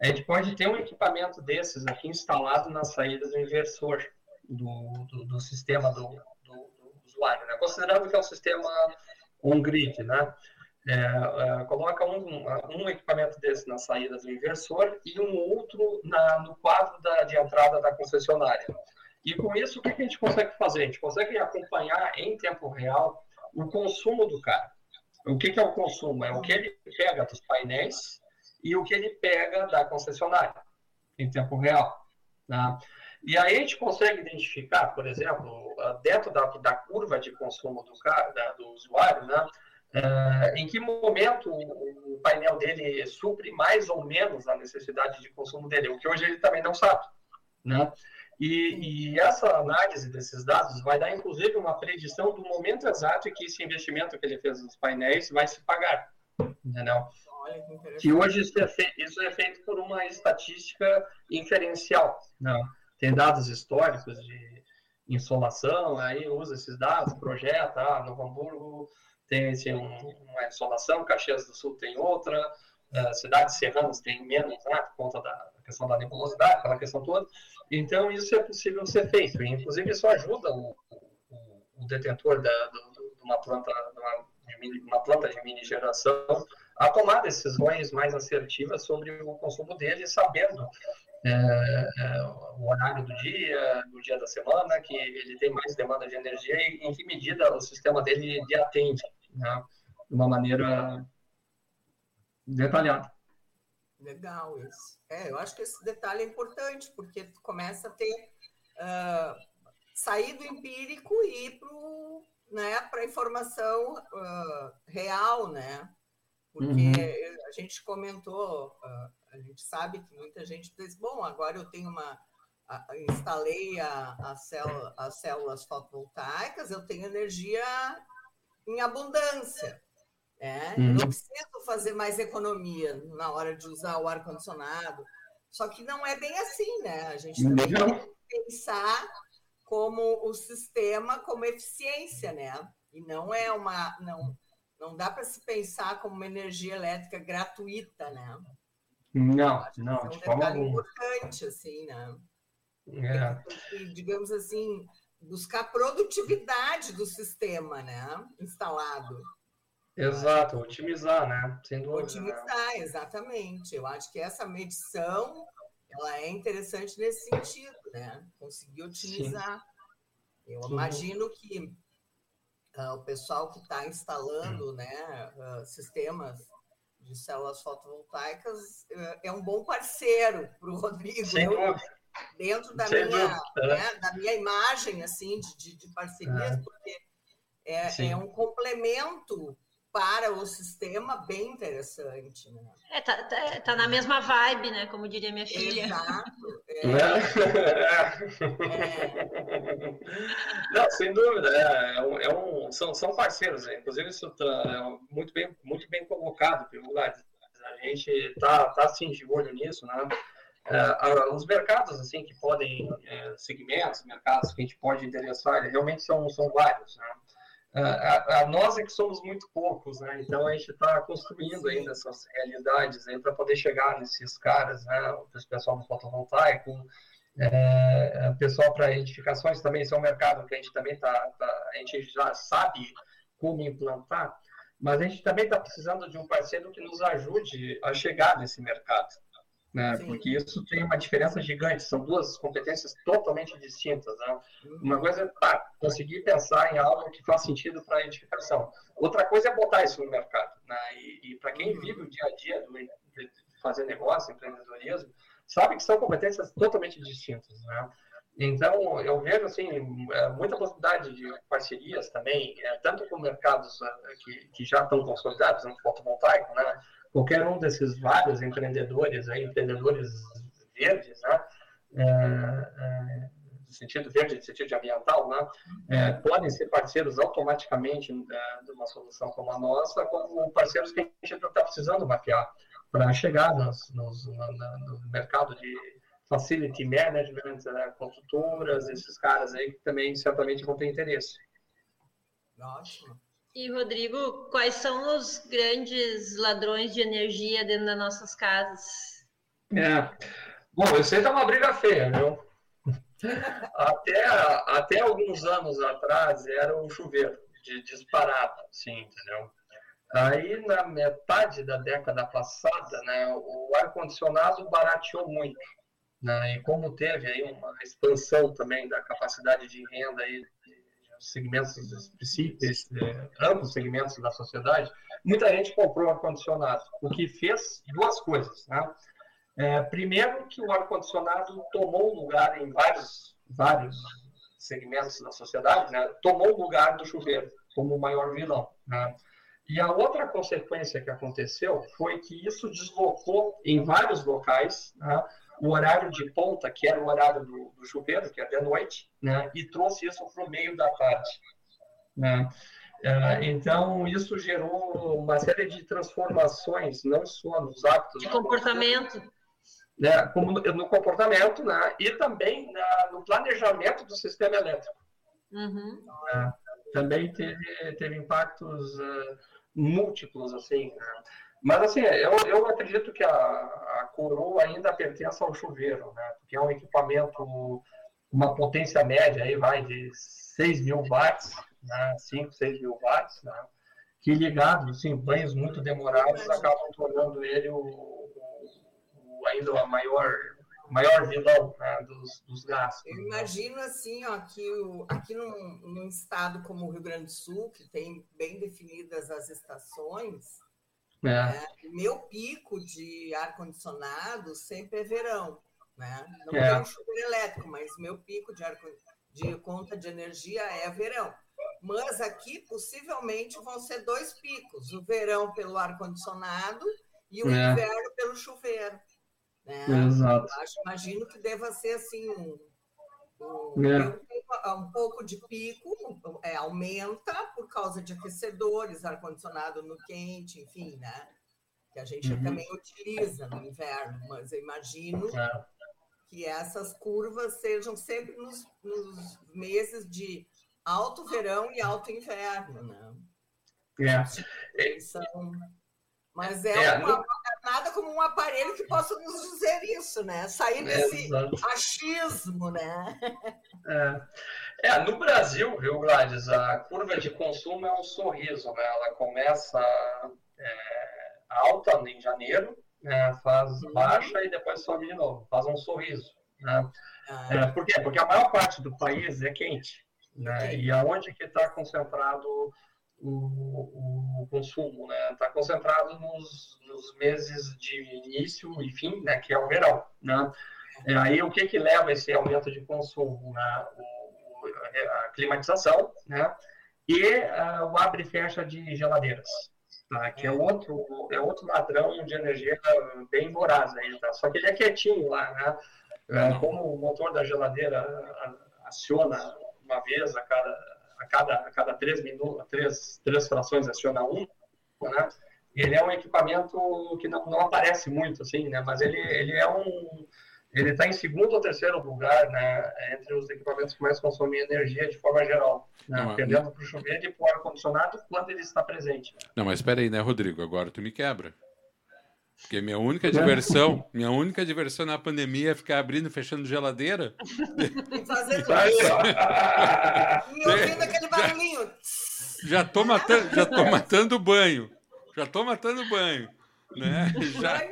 a gente pode ter um equipamento desses aqui instalado na saída do inversor do, do, do sistema do, do, do usuário, né? considerando que é um sistema on-grid, né? É, é, coloca um, um, equipamento desse na saída do inversor e um outro na, no quadro da, de entrada da concessionária. E com isso, o que a gente consegue fazer? A gente consegue acompanhar em tempo real o consumo do cara. O que, que é o consumo? É o que ele pega dos painéis e o que ele pega da concessionária em tempo real. Né? E aí a gente consegue identificar, por exemplo, dentro da, da curva de consumo do, cara, da, do usuário, né? É, em que momento o painel dele supre mais ou menos a necessidade de consumo dele, o que hoje ele também não sabe. Né? E, e, essa análise desses dados vai dar, inclusive, uma predição do momento exato em que esse investimento que ele fez nos painéis vai se pagar. Entendeu? Que hoje isso é, feito, isso é feito por uma estatística inferencial. Né? Tem dados históricos de insolação, aí usa esses dados, projeta, ah, Novo Hamburgo tem uma insolação, Caxias do Sul tem outra, uh, cidades serranas tem menos, né, por conta da questão da nebulosidade, aquela questão toda. Então, isso é possível ser feito. E, inclusive, isso ajuda o, o, o detentor da, do, de uma planta de uma, de uma planta de mini geração a tomar decisões mais assertivas sobre o consumo dele, sabendo é, é, o horário do dia, do dia da semana, que ele tem mais demanda de energia e em que medida o sistema dele lhe atende, né, de uma maneira detalhada. Legal isso. É, eu acho que esse detalhe é importante, porque tu começa a ter uh, sair do empírico e ir para né, a informação uh, real, né? Porque uhum. a gente comentou, uh, a gente sabe que muita gente diz, bom, agora eu tenho uma. instalei a, a célula, as células fotovoltaicas, eu tenho energia em abundância. É, uhum. Não preciso fazer mais economia na hora de usar o ar-condicionado. Só que não é bem assim, né? A gente também não. tem que pensar como o sistema como eficiência, né? E não é uma. Não, não dá para se pensar como uma energia elétrica gratuita, né? Não, não. É um detalhe importante, assim, né? É. digamos assim, buscar produtividade do sistema, né? Instalado. Exato, otimizar, né? Sem dúvida. Né? Otimizar, né? exatamente. Eu acho que essa medição ela é interessante nesse sentido, né? Conseguir otimizar. Sim. Eu Sim. imagino que uh, o pessoal que está instalando, né, uh, sistemas de células fotovoltaicas uh, é um bom parceiro para o Rodrigo. Sem Eu, dentro da minha, né, da minha imagem assim de, de parcerias, é. porque é, é um complemento para o sistema bem interessante. Né? É, tá, tá, tá, na mesma vibe, né? Como diria minha filha. Exato. É. É. Não, sem dúvida. É, é, um, são, são parceiros. Né? Inclusive, isso tá, é muito, bem, muito bem colocado pelo Gladys. A gente está tá, assim, de olho nisso, né? Uh, os mercados assim que podem uh, segmentos mercados que a gente pode interessar realmente são são vários né? uh, a, nós é que somos muito poucos né? Então a gente está construindo ainda essas realidades para poder chegar nesses caras né? O pessoal do fotovoltaico é, pessoal para edificações também esse é um mercado que a gente também tá, tá a gente já sabe como implantar mas a gente também está precisando de um parceiro que nos ajude a chegar nesse mercado né? Porque isso tem uma diferença gigante, são duas competências totalmente distintas, né? Uma coisa é tá, conseguir pensar em algo que faz sentido para a edificação. Outra coisa é botar isso no mercado, né? E, e para quem uhum. vive o dia a dia do, de fazer negócio, empreendedorismo, sabe que são competências totalmente distintas, né? Então, eu vejo assim é, muita possibilidade de parcerias também, é, tanto com mercados é, que, que já estão consolidados no fotovoltaico, né? Qualquer um desses vários empreendedores, aí, empreendedores verdes, né? É, é, no sentido verde, no sentido ambiental, né? É, podem ser parceiros automaticamente é, de uma solução como a nossa, como parceiros que a gente está precisando mapear para chegar nos, nos, no, no, mercado de facility management, né? consultoras, esses caras aí que também certamente vão ter interesse. Ótimo. E, Rodrigo, quais são os grandes ladrões de energia dentro das nossas casas? É. Bom, isso aí tá uma briga feia, viu? até, até alguns anos atrás era um chuveiro de disparado, sim, entendeu? Aí, na metade da década passada, né, o ar-condicionado barateou muito. Né, e como teve aí uma expansão também da capacidade de renda aí segmentos específicos, é, amplos segmentos da sociedade, muita gente comprou ar-condicionado, o que fez duas coisas. Né? É, primeiro, que o ar-condicionado tomou lugar em vários, vários segmentos da sociedade, né? tomou lugar do chuveiro como o maior vilão. Né? E a outra consequência que aconteceu foi que isso deslocou em vários locais né, o horário de ponta, que era o horário do, do chuveiro, que é de noite, né, e trouxe isso para o meio da tarde. Né. Uh, então, isso gerou uma série de transformações, não só nos hábitos... De comportamento. Né, como no, comportamento, né, e também na, no planejamento do sistema elétrico. Uhum. Uh, também teve, teve impactos uh, múltiplos, assim, né. Mas, assim, eu, eu acredito que a, a coroa ainda pertence ao chuveiro, né? Porque é um equipamento, uma potência média aí vai de 6 mil watts, né? 5, 6 mil watts, né? Que ligados, assim, banhos muito demorados acabam tornando ele o, o, o ainda a maior maior vilão né, dos, dos gastos. Eu imagino assim, ó, que o, aqui num, num estado como o Rio Grande do Sul, que tem bem definidas as estações, é. É, meu pico de ar-condicionado sempre é verão. Né? Não é. tenho chuveiro elétrico, mas meu pico de, ar, de conta de energia é verão. Mas aqui, possivelmente, vão ser dois picos: o verão pelo ar-condicionado e o é. inverno pelo chuveiro. Né? Exato. Acho, imagino que deva ser assim um, um, é. Um pouco de pico, é, aumenta por causa de aquecedores, ar-condicionado no quente, enfim, né? Que a gente uhum. também utiliza no inverno, mas eu imagino é. que essas curvas sejam sempre nos, nos, meses de alto verão e alto inverno, né? É. São mas é, é uma, nada como um aparelho que possa nos dizer isso, né? Sair é, desse é, achismo, né? É. é. no Brasil, viu, Gladys, a curva de consumo é um sorriso, né? Ela começa é, alta em janeiro, né? faz uhum. baixa e depois sobe de novo, faz um sorriso. Né? Ah. É, por quê? Porque a maior parte do país é quente. Né? E aonde que está concentrado o, o consumo, né? Está concentrado nos, nos, meses de início e fim, né? Que é o verão, né? E aí o que que leva esse aumento de consumo, né? O, a climatização, né? E uh, o abre e fecha de geladeiras, tá? que é outro, é outro ladrão de energia bem voraz aí, tá? Só que ele é quietinho lá, né? É, como o motor da geladeira aciona uma vez a cada, a cada, a cada três minutos, três, três frações aciona um, né? Ele é um equipamento que não, não aparece muito, assim, né? Mas ele, ele é um ele está em segundo ou terceiro lugar né, entre os equipamentos que mais consomem energia de forma geral, né, não, dependendo para o chuveiro e para o ar-condicionado quando ele está presente. Né. Não, mas espera aí, né, Rodrigo? Agora tu me quebra. Porque minha única diversão, minha única diversão na pandemia é ficar abrindo e fechando geladeira. Fazendo E ouvindo aquele barulhinho. Já tô matando, já tô matando banho. Já tô matando banho. Né? Já,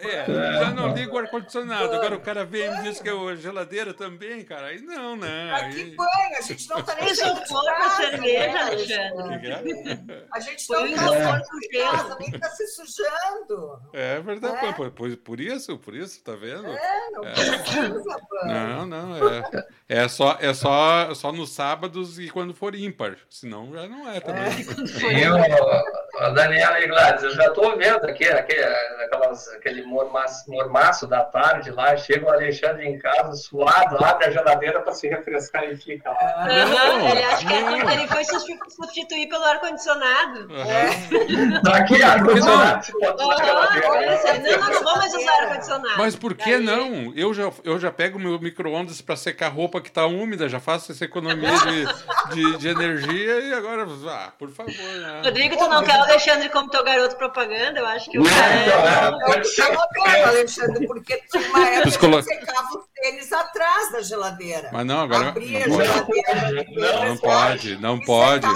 é, já não ligo o ar-condicionado. Agora o cara vem e diz que é a geladeira também, cara. Aí não, né? Aqui banho, a gente não tá nem isopor com cerveja, Alexandre. A gente não tá casa, nem tá se sujando. É verdade, é. Por, por, por, isso, por isso, tá vendo? É, não é. precisa, Não, não, é. É só, é só, só nos sábados e quando for ímpar. Senão já não é também. É. Eu, Daniela e Gladys, eu já tô vendo aqui, aqui aquelas, aquele mormaço, mormaço da tarde lá, chega o Alexandre em casa, suado, abre a geladeira para se refrescar e fica lá. Uhum, ele acha que é ele foi substituir pelo ar-condicionado. Uhum. É. Tá aqui ar-condicionado. Não, não, não vou mais usar ar-condicionado. Mas por que não? Eu já, eu já pego meu micro-ondas para secar roupa que está úmida, já faço essa economia de, de, de, energia e agora, ah, por favor. Né? Rodrigo, tu não quer Alexandre como teu garoto propaganda? Eu acho que o cara. É, pode ser Alexandre, porque tinha uma época colo... secava os tênis atrás da geladeira. Mas não, agora. Abria não, a geladeira. Não, não pode, não pode.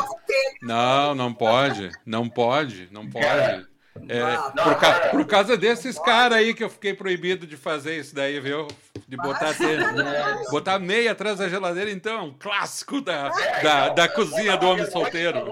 Não, não pode, não pode, não pode. É, ah, por, ca por, causa desses caras aí que eu fiquei proibido de fazer isso daí, viu? De botar, tênis, botar meia atrás da geladeira, então, um clássico da, da, da cozinha do homem solteiro.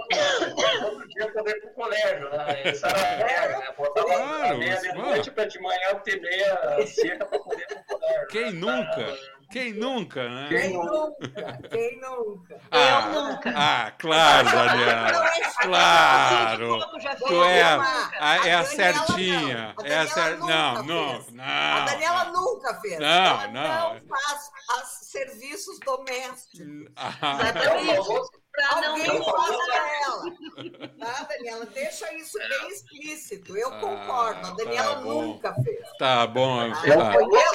Todo dia poder ir pro colégio, né? Isso era merda, né? Botava claro, meia de noite pra de manhã ter meia seca pra poder pro colégio. Quem nunca? Quem nunca, né? Quem nunca? Quem nunca? Ah, eu nunca. Ah, claro, Daniela. Claro. Tu é, a, é a certinha. É a cer... Não, não, não. A Daniela nunca fez. Não, Ela não. não faz as serviços domésticos. Ah. Exatamente. Alguém mostra ela. Tá, Daniela? Deixa isso bem explícito. Eu ah, concordo. A Daniela tá nunca fez. Tá bom. Ah, tá. conheço,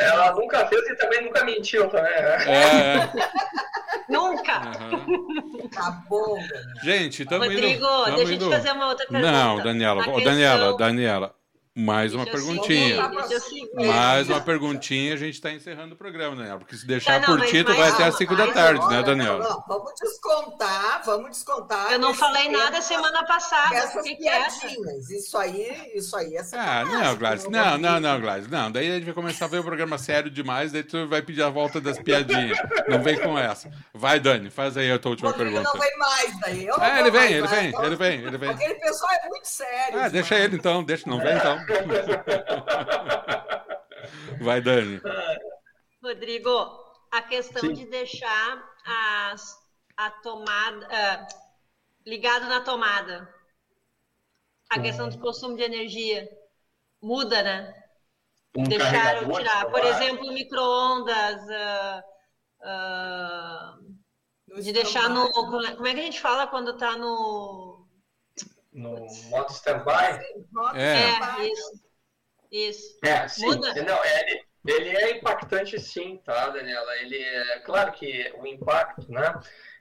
ela nunca fez e também nunca mentiu também. Né? É. nunca. Uhum. Tá bom, Daniela. Gente, estamos indo. Rodrigo, deixa eu te fazer uma outra pergunta. Não, Daniela. Daniela, Daniela. Mais uma perguntinha. Mais uma perguntinha, a gente está encerrando o programa, Daniela. Porque se deixar não, por ti, tu vai até às 5 da tarde, né, Daniela? Não, vamos descontar, vamos descontar. Eu não falei nada semana passada. Essas que piadinhas. Isso aí, isso aí é Ah, não, Gladys. Não, não, não, Gladys. Não, daí a gente vai começar a ver o programa sério demais, daí tu vai pedir a volta das piadinhas. Não vem com essa. Vai, Dani, faz aí a tua última pergunta. não vem mais daí. Eu é, ele vem, ele vem, ele vem, ele vem. Aquele pessoal é muito sério. Ah, deixa ele então, deixa, não vem então. Vai, Dani. Rodrigo, a questão Sim. de deixar as, a tomada uh, ligado na tomada. A questão do consumo de energia muda, né? Um deixar ou tirar. Por exemplo, micro-ondas. Uh, uh, de deixar no. Como é que a gente fala quando está no. No modo standby? É, é isso. Isso. É, sim. Muda? Não, é, ele é impactante sim, tá, Daniela? Ele é, claro que o impacto, né?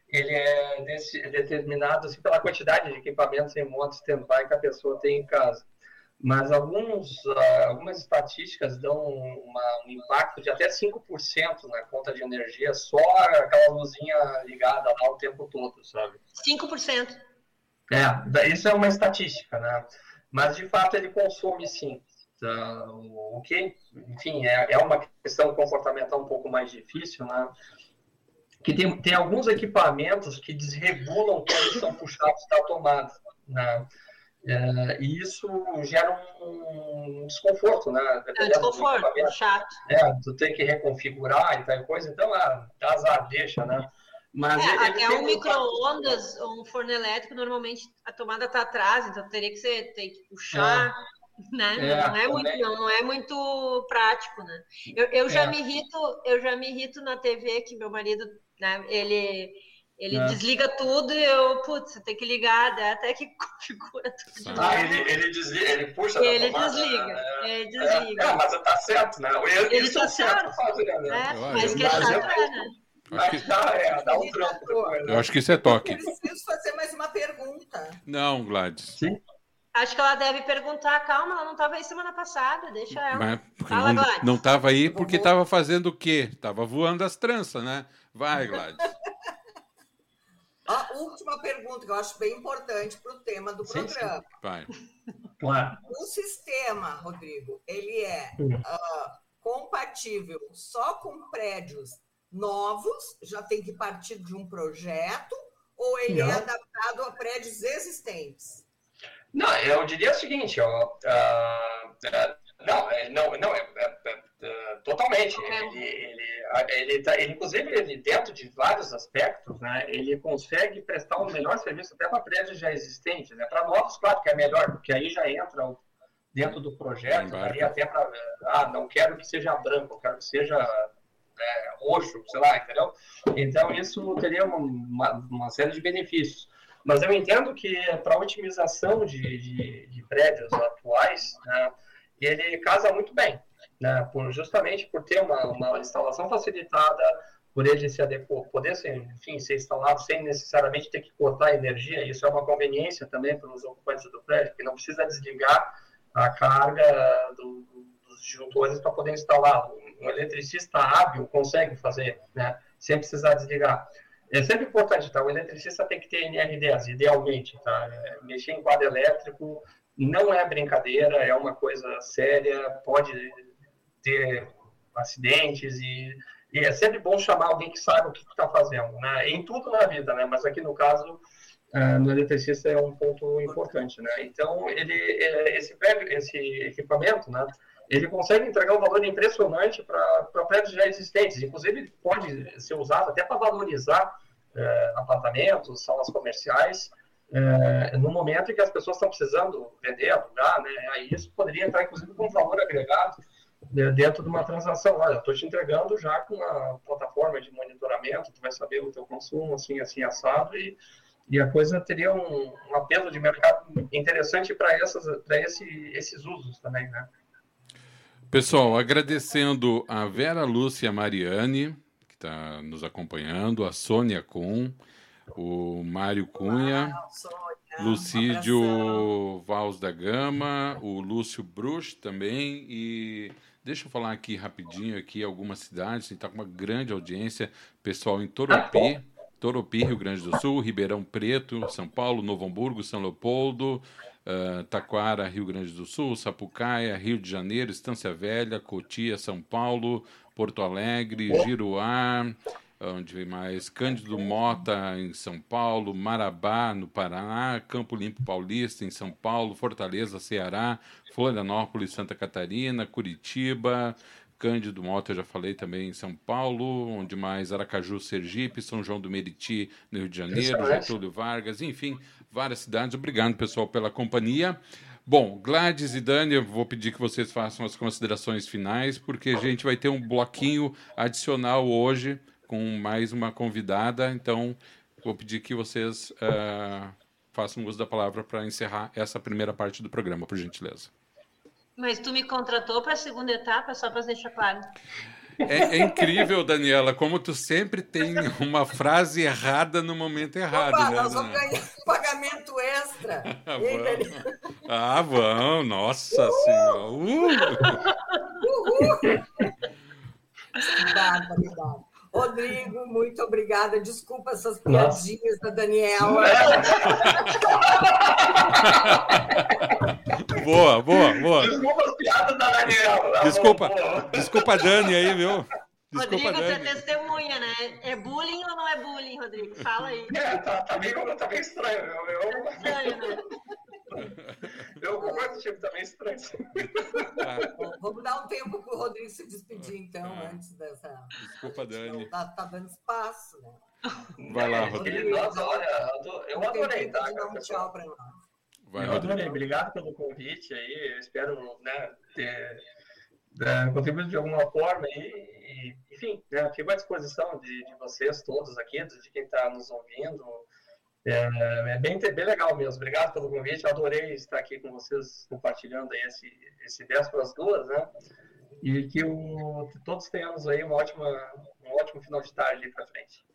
Ele é desse, determinado assim, pela quantidade de equipamentos em modo stand-by que a pessoa tem em casa. Mas alguns, uh, algumas estatísticas dão uma, um impacto de até 5% na conta de energia, só aquela luzinha ligada lá o tempo todo, sabe? 5%. É, isso é uma estatística, né? Mas de fato ele consome sim. Então, o que, enfim, é, é uma questão comportamental um pouco mais difícil, né? Que tem, tem alguns equipamentos que desregulam quando são puxados da tomada, né? É, e isso gera um desconforto, né? É um desconforto, chato. É, tu tem que reconfigurar e tal coisa, então, ah, azar, deixa, né? Mas é, até um micro-ondas ou um forno elétrico, normalmente a tomada está atrás, então teria que ser, tem que puxar. É. Né? É, não, é muito, não, não é muito prático, né? Eu, eu já é. me irrito, eu já me irrito na TV que meu marido, né, ele ele é. desliga tudo e eu, putz, tem que ligar né? até que configura tudo. Ah, ele, ele desliga, ele puxa Ele tomada, desliga, né? ele desliga. É, mas tá certo, né? Ele, ele tá certo. Fazer, né? É, mas que é chato, né? Acho que... dá, é, dá um trampo né? Eu acho que isso é toque. Eu preciso fazer mais uma pergunta. Não, Gladys. Sim. Acho que ela deve perguntar, calma, ela não estava aí semana passada, deixa ela. Mas, Fala, não, Gladys. Não estava aí porque estava fazendo o quê? Estava voando as tranças, né? Vai, Gladys. A última pergunta que eu acho bem importante para o tema do sim, programa. Sim. Vai. Claro. O sistema, Rodrigo, ele é uh, compatível só com prédios novos, já tem que partir de um projeto, ou ele é Não. é adaptado a prédios existentes? Não, eu diria o seguinte, ó, uh, uh, não, é, não, não, é, é, é, é totalmente. Ele, ele, ele, tá, ele, inclusive, ele, dentro de vários aspectos, né, ele consegue prestar um melhor serviço até para prédios já existentes. Né? Para novos, claro que é melhor, porque aí já entra dentro do projeto, aí até para. Ah, não quero que seja branco, quero que seja é, roxo, sei lá, entendeu? Então, isso teria uma, uma, uma série de benefícios. Mas eu entendo que para otimização de, de, de, prédios atuais, né, ele casa muito bem, né, por, justamente por ter uma, uma instalação facilitada, por ele se adequar, poder ser, enfim, ser instalado sem necessariamente ter que cortar energia. Isso é uma conveniência também para os ocupantes do prédio, que não precisa desligar a carga do, dos disjuntores para poder instalar. Um eletricista hábil consegue fazer, né, sem precisar desligar. É sempre importante, tá? O eletricista tem que ter NR10, idealmente, tá? É, mexer em quadro elétrico não é brincadeira, é uma coisa séria, pode ter acidentes e, e é sempre bom chamar alguém que saiba o que está fazendo, né? Em tudo na vida, né? Mas aqui no caso, uh, no eletricista é um ponto importante, né? Então, ele, é, esse, esse equipamento, né? Ele consegue entregar um valor impressionante para prédios já existentes. Inclusive, pode ser usado até para valorizar uh, apartamentos, salas comerciais, é, no momento em que as pessoas estão precisando vender, alugar, né, aí isso poderia entrar, inclusive, com valor agregado né, dentro de uma transação. Olha, estou te entregando já com uma plataforma de monitoramento, tu vai saber o teu consumo, assim, assim, assado, e, e a coisa teria um, um apelo de mercado interessante para esse, esses usos também, né? Pessoal, agradecendo a Vera Lúcia Mariani, que está nos acompanhando, a Sônia Kuhn, o Mário Cunha, Lucídio Vals da Gama, o Lúcio Bruch também e deixa eu falar aqui rapidinho aqui algumas cidades, está com uma grande audiência, pessoal em Toropi, Toropi, Rio Grande do Sul, Ribeirão Preto, São Paulo, Novo Hamburgo, São Leopoldo, uh, Taquara, Rio Grande do Sul, Sapucaia, Rio de Janeiro, Estância Velha, Cotia, São Paulo, Porto Alegre, Giruá, onde vem mais? Cândido Mota em São Paulo, Marabá no Paraná, Campo Limpo Paulista em São Paulo, Fortaleza, Ceará, Florianópolis, Santa Catarina, Curitiba, Cândido Mota, eu já falei também em São Paulo, onde mais? Aracaju, Sergipe, São João do Meriti, no Rio de Janeiro, Getúlio Vargas, enfim, várias cidades. Obrigado, pessoal, pela companhia. Bom, Gladys e Dani, eu vou pedir que vocês façam as considerações finais, porque a gente vai ter um bloquinho adicional hoje com mais uma convidada. Então, vou pedir que vocês uh, façam uso da palavra para encerrar essa primeira parte do programa, por gentileza. Mas tu me contratou para a segunda etapa, só para deixar claro. É, é, incrível, Daniela, como tu sempre tem uma frase errada no momento errado. Opa, né, nós vamos ganhar pagamento extra. ah, vamos. Ah, vamos. Nossa Uhul. Senhora. Uh! Uhul! Obrigada, obrigada. Rodrigo, muito obrigada. Desculpa essas piadinhas Nossa. da Daniela. boa, boa, boa. Desculpa as piadas da Daniela. Desculpa, desculpa a Dani aí, viu? Desculpa, Rodrigo, Dani. você é testemunha, né? É bullying ou não é bullying, Rodrigo? Fala aí. É, tá, tá, meio, tá meio estranho. Eu, eu... Tá estranho, né? Eu concordo tipo também estranho. Vamos dar um tempo para o Rodrigo se despedir, então, é. antes dessa. Desculpa, Dani. Tá, tá dando espaço, né? Vai lá, Rodrigo. Nossa, olha, eu adorei, tá? Um tchau para nós. Vai, eu adorei. Obrigado pelo convite aí. Eu espero né, ter é, contribuído de alguma forma e, enfim, né, fico à disposição de, de vocês todos aqui, de quem está nos ouvindo. É, é, bem, bem legal mesmo. Obrigado pelo convite. Eu adorei estar aqui com vocês compartilhando aí esse, esse 10 para as duas, né? E que, o, que todos tenhamos aí uma ótima, um ótimo final de tarde para frente.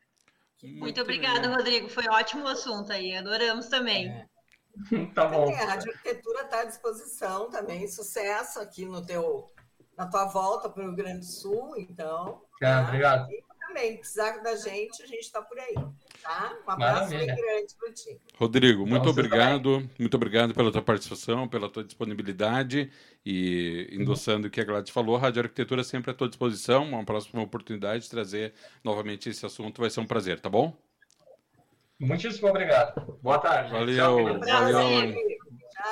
Muito, Muito obrigada, Rodrigo. Foi um ótimo assunto aí. Adoramos também. É. tá bom. É, a Rádio Arquitetura está à disposição também. Sucesso aqui no teu, na tua volta para o Rio Grande do Sul, então. É, tá? Obrigado. E também, precisar da gente, a gente está por aí. Tá? Um abraço Maravilha. bem grande para ti. Rodrigo, muito Nossa, obrigado. Também. Muito obrigado pela tua participação, pela tua disponibilidade e endossando o que a Gladys falou, a Rádio Arquitetura sempre à tua disposição. Uma próxima oportunidade de trazer novamente esse assunto vai ser um prazer, tá bom? Muitíssimo obrigado. Boa tarde. Valeu. Tchau, valeu.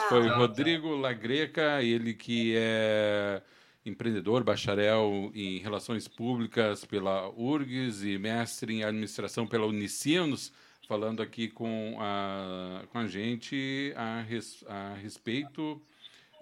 Foi o Rodrigo Lagreca, ele que é empreendedor, bacharel em Relações Públicas pela URGS e mestre em Administração pela Unicinos, falando aqui com a, com a gente a, res, a respeito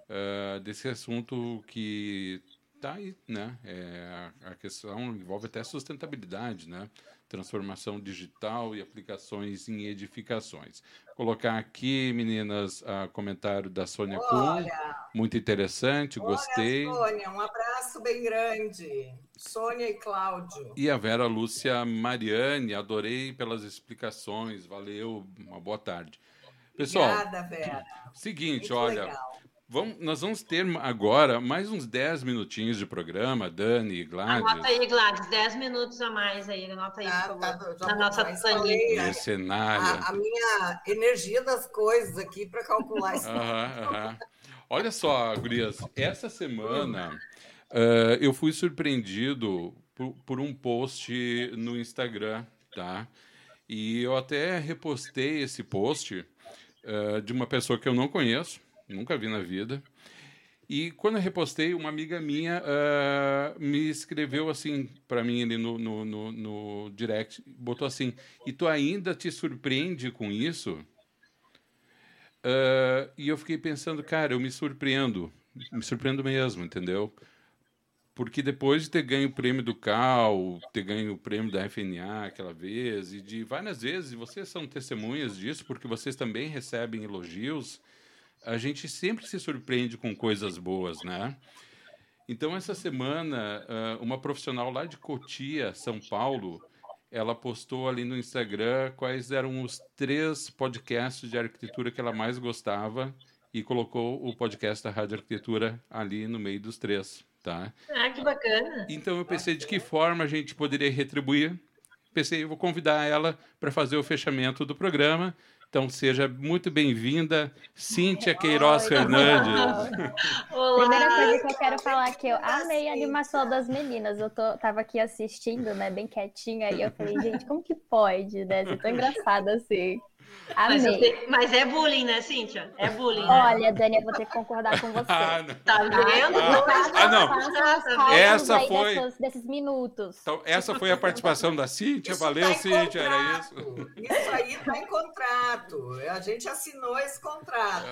uh, desse assunto que está aí, né? É, a questão envolve até sustentabilidade, né? Transformação digital e aplicações em edificações. Vou colocar aqui, meninas, o comentário da Sônia Kuhn. Muito interessante, olha, gostei. Sônia, um abraço bem grande. Sônia e Cláudio. E a Vera Lúcia Mariane, adorei pelas explicações, valeu, uma boa tarde. Pessoal, Obrigada, Vera. Seguinte, Muito olha, legal. Vamos, nós vamos ter agora mais uns 10 minutinhos de programa, Dani, Gladys. Anota aí, Gladys, 10 minutos a mais aí, anota aí, ah, por favor. Tá, na nossa planilha. Mercenária. A, a, minha energia das coisas aqui para calcular isso. Olha só, Gurias, essa semana uh, eu fui surpreendido por, por um post no Instagram, tá? E eu até repostei esse post uh, de uma pessoa que eu não conheço, nunca vi na vida. E quando eu repostei, uma amiga minha uh, me escreveu assim para mim ali no, no, no, no, direct, botou assim: e tu ainda te surpreende com isso? Uh, e eu fiquei pensando, cara, eu me surpreendo, me surpreendo mesmo, entendeu? Porque depois de ter ganho o prêmio do CAL, ter ganho o prêmio da FNA aquela vez, e de várias vezes, vocês são testemunhas disso, porque vocês também recebem elogios a gente sempre se surpreende com coisas boas, né? Então, essa semana, uma profissional lá de Cotia, São Paulo, ela postou ali no Instagram quais eram os três podcasts de arquitetura que ela mais gostava e colocou o podcast da Rádio Arquitetura ali no meio dos três, tá? Ah, que bacana! Então, eu pensei de que forma a gente poderia retribuir. Pensei, eu vou convidar ela para fazer o fechamento do programa então seja muito bem-vinda, Cíntia Queiroz Oi, Fernandes. Olá. Primeira coisa que eu quero falar é que eu amei a animação das meninas. Eu tô, tava aqui assistindo, né, bem quietinha, e eu falei, gente, como que pode, né? Ser tão engraçada assim. Mas, mas, é bullying, né, Cíntia? É bullying. Né? Olha, Dani, eu vou ter que concordar com você. Ah, tá vendo? Ah, ah não. Essa foi. Dessas, desses minutos. Então, essa foi a participação da Cíntia. Isso Valeu, tá Cíntia. Era isso. Isso aí está em contrato. A gente assinou esse contrato.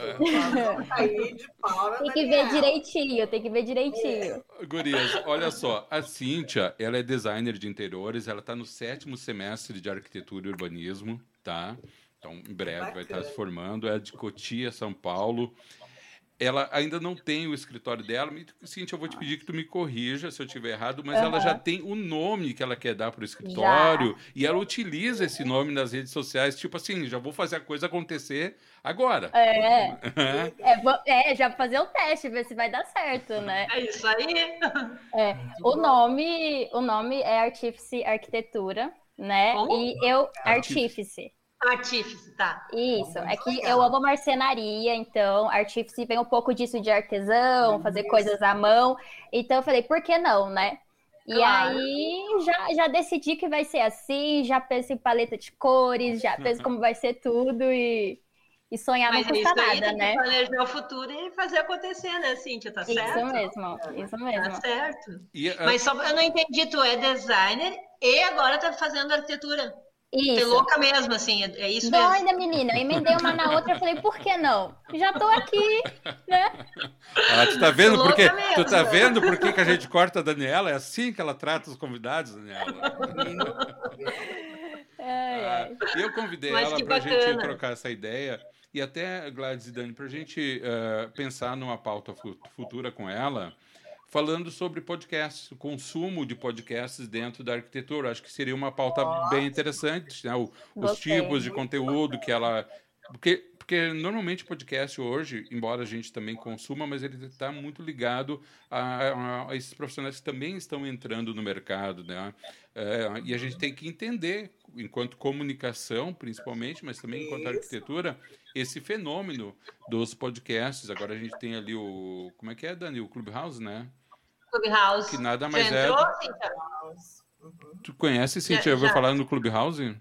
É. de pau tem que ver direitinho, tem que ver direitinho. É. Gurias, olha só. A Cíntia, ela é designer de interiores, ela está no sétimo semestre de arquitetura e urbanismo, tá? Então, em breve Bacana. vai estar se formando. É de Cotia, São Paulo. Ela ainda não tem o escritório dela. Cintia, eu vou te pedir que tu me corrija se eu estiver errado, mas uhum. ela já tem o nome que ela quer dar para o escritório já. e ela utiliza esse nome nas redes sociais, tipo assim, já vou fazer a coisa acontecer agora. É, é, é já fazer o teste, ver se vai dar certo, né? É isso aí. É, o nome, o nome é Artífice Arquitetura, né? Como? E eu Artífice. Artífice, tá. Isso, é que eu amo marcenaria, então artífice vem um pouco disso de artesão, fazer coisas à mão. Então eu falei, por que não, né? E claro. aí já, já decidi que vai ser assim, já penso em paleta de cores, já penso como vai ser tudo e, e sonhar Mas não custa nada, tem né? Que planejar o futuro e fazer acontecer, né, Cíntia? Tá certo? Isso mesmo, isso mesmo. Tá certo. E, uh... Mas só eu não entendi, tu é designer e agora tá fazendo arquitetura. Isso. Ser louca mesmo, assim, é, é isso Doida, mesmo. menina. Eu emendei uma na outra, eu falei, por que não? Já tô aqui, né? Ah, tu tá vendo porque tu tá vendo por que, que a gente corta a Daniela? É assim que ela trata os convidados, Daniela. Ah, eu convidei Mas ela para a gente trocar essa ideia e até, Gladys e Dani, para a gente uh, pensar numa pauta futura com ela, falando sobre podcasts, o consumo de podcasts dentro da arquitetura. Acho que seria uma pauta bem interessante, né? O, os tipos de conteúdo que ela. Porque, porque normalmente o podcast hoje, embora a gente também consuma, mas ele está muito ligado a, a, a, esses profissionais que também estão entrando no mercado, né? É, e a gente tem que entender, enquanto comunicação, principalmente, mas também enquanto arquitetura, esse fenômeno dos podcasts. Agora a gente tem ali o. Como é que é, Dani? O Clubhouse, né? Clubhouse. Que nada mais é. Uhum. Tu conhece, Cintia? Já, ouviu falar no Clubhouse?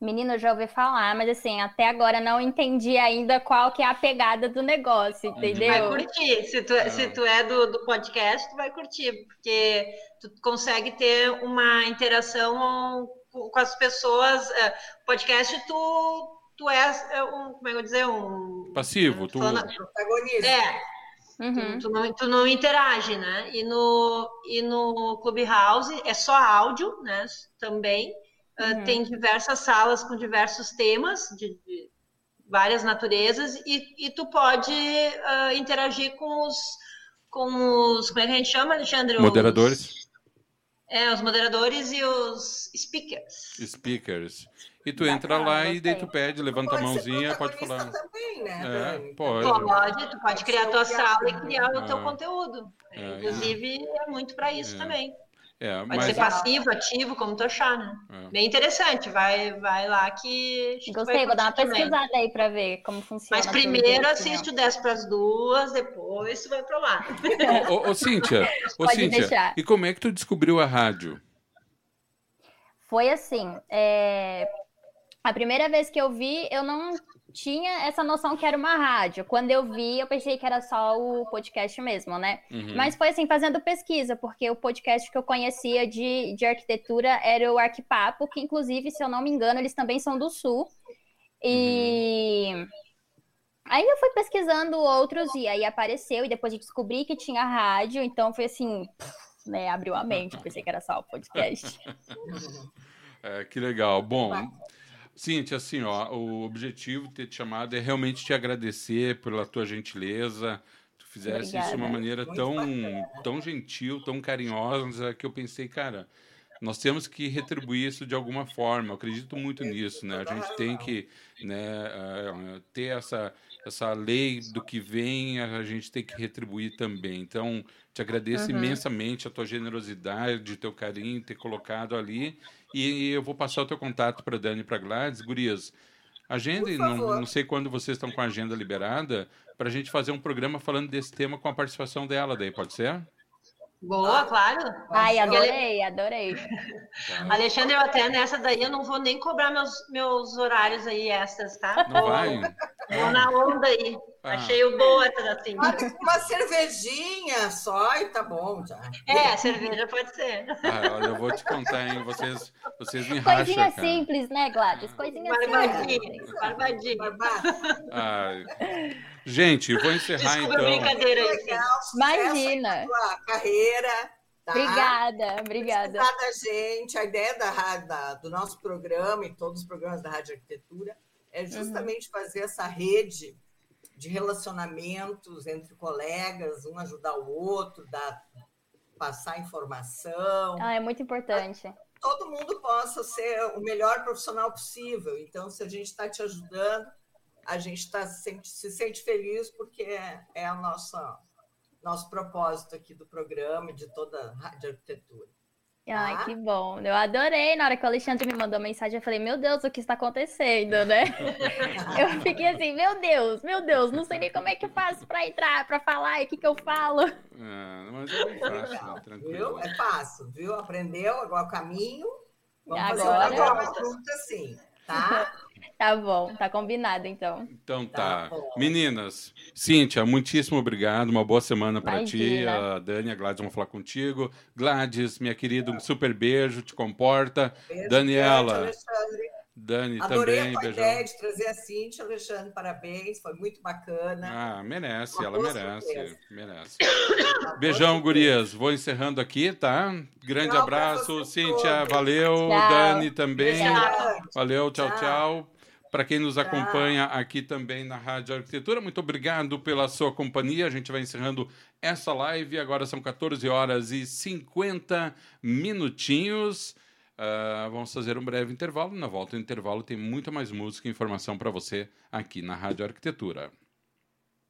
Menino, eu já ouvi falar, mas assim, até agora não entendi ainda qual que é a pegada do negócio, entendeu? Vai curtir. Se tu, é. se tu é do, do podcast, tu vai curtir, porque tu consegue ter uma interação com as pessoas. É, podcast, tu, tu és é um, como é que eu dizer, um passivo, tu protagonista. É. Uhum. Tu, tu, não, tu não interage, né? E no, e no Clubhouse é só áudio, né? Também. Ah, uhum. Uh, tem diversas salas com diversos temas de, de várias naturezas e, e tu pode uh, interagir com os, com os. Como é que a gente chama, Alexandre? Moderadores. Os, é, os moderadores e os speakers. Speakers. E tu entra lá e daí tu pede, levanta pode a mãozinha, pode falar. Também, né, é, pode. Pode, tu pode criar a tua sala e criar o teu é. conteúdo. É, Inclusive, é muito para isso é. também. É, Pode mas... ser passivo, ativo, como tu achar, né? É. Bem interessante, vai, vai lá que. Gostei, vou dar uma pesquisada aí para ver como funciona. Mas primeiro assiste o 10 para as duas, depois tu vai para lá. ô, ô, Cíntia, ô, Cíntia e como é que tu descobriu a rádio? Foi assim, é... a primeira vez que eu vi, eu não tinha essa noção que era uma rádio. Quando eu vi, eu pensei que era só o podcast mesmo, né? Uhum. Mas foi assim, fazendo pesquisa, porque o podcast que eu conhecia de, de arquitetura era o Arquipapo, que inclusive, se eu não me engano, eles também são do Sul. E. Uhum. Aí eu fui pesquisando outros e aí apareceu, e depois eu descobri que tinha rádio, então foi assim, né, abriu a mente, pensei que era só o podcast. é, que legal. Bom, Cintia, assim, ó, o objetivo de ter te chamado é realmente te agradecer pela tua gentileza. Tu fizesse Obrigada. isso de uma maneira tão, tão gentil, tão carinhosa, que eu pensei, cara, nós temos que retribuir isso de alguma forma. Eu acredito muito nisso, né? A gente tem que né, uh, ter essa, essa lei do que vem, a gente tem que retribuir também. Então, te agradeço uhum. imensamente a tua generosidade, o teu carinho, ter colocado ali. E eu vou passar o teu contato para Dani e para Gladys. Gurias, agenda, não, não sei quando vocês estão com a agenda liberada, para a gente fazer um programa falando desse tema com a participação dela daí, pode ser? Boa, claro. Ai, adorei, adorei. Tá. Alexandre, eu até nessa daí eu não vou nem cobrar meus, meus horários aí extras, tá? Não vai? Vou na onda aí. Ah. Achei o boa assim. Uma cervejinha só e tá bom já. É, cerveja pode ser. Ah, olha, eu vou te contar, hein? Vocês, vocês me racham, Coisinha cara. simples, né, Gladys? Coisinha simples. Barbadinho, barbadinho. Gente, vou encerrar Desculpa então. brincadeira aí. Legal, Imagina. Sua carreira. Tá? Obrigada, obrigada. Obrigada, gente. A ideia da, da, do nosso programa e todos os programas da Rádio Arquitetura é uhum. justamente uhum. fazer essa rede de relacionamentos entre colegas, um ajudar o outro, dar, passar informação. Ah, é muito importante. Todo mundo possa ser o melhor profissional possível. Então, se a gente está te ajudando, a gente tá, se, se sente feliz porque é, é a nossa nosso propósito aqui do programa e de toda a rádio arquitetura. Ai, que bom. Eu adorei. Na hora que o Alexandre me mandou mensagem, eu falei, meu Deus, o que está acontecendo, né? eu fiquei assim, meu Deus, meu Deus, não sei nem como é que eu faço para entrar, para falar, e o que, que eu falo. É, mas é bem fácil, né? Tranquilo. Viu? É fácil, viu? Aprendeu agora o caminho. Vamos agora, fazer uma junto assim. Tá? Tá bom, tá combinado então. Então tá. tá Meninas, Cíntia, muitíssimo obrigado. Uma boa semana para ti. A Dani, a Gladys vão falar contigo. Gladys, minha querida, um super beijo, te comporta. Beijo, Daniela. Alexandre. Dani Adorei também. Adorei a ideia de trazer a Cintia, Alexandre, parabéns, foi muito bacana. Ah, merece, Uma ela merece, surpresa. merece. Beijão, gurias. Vou encerrando aqui, tá? Grande tchau abraço, Cíntia, valeu, tchau. Dani também. Tchau. Valeu, tchau, tchau. Para quem nos acompanha aqui também na Rádio Arquitetura, muito obrigado pela sua companhia. A gente vai encerrando essa live. Agora são 14 horas e 50 minutinhos. Uh, vamos fazer um breve intervalo. Na volta do intervalo tem muita mais música e informação para você aqui na Rádio Arquitetura.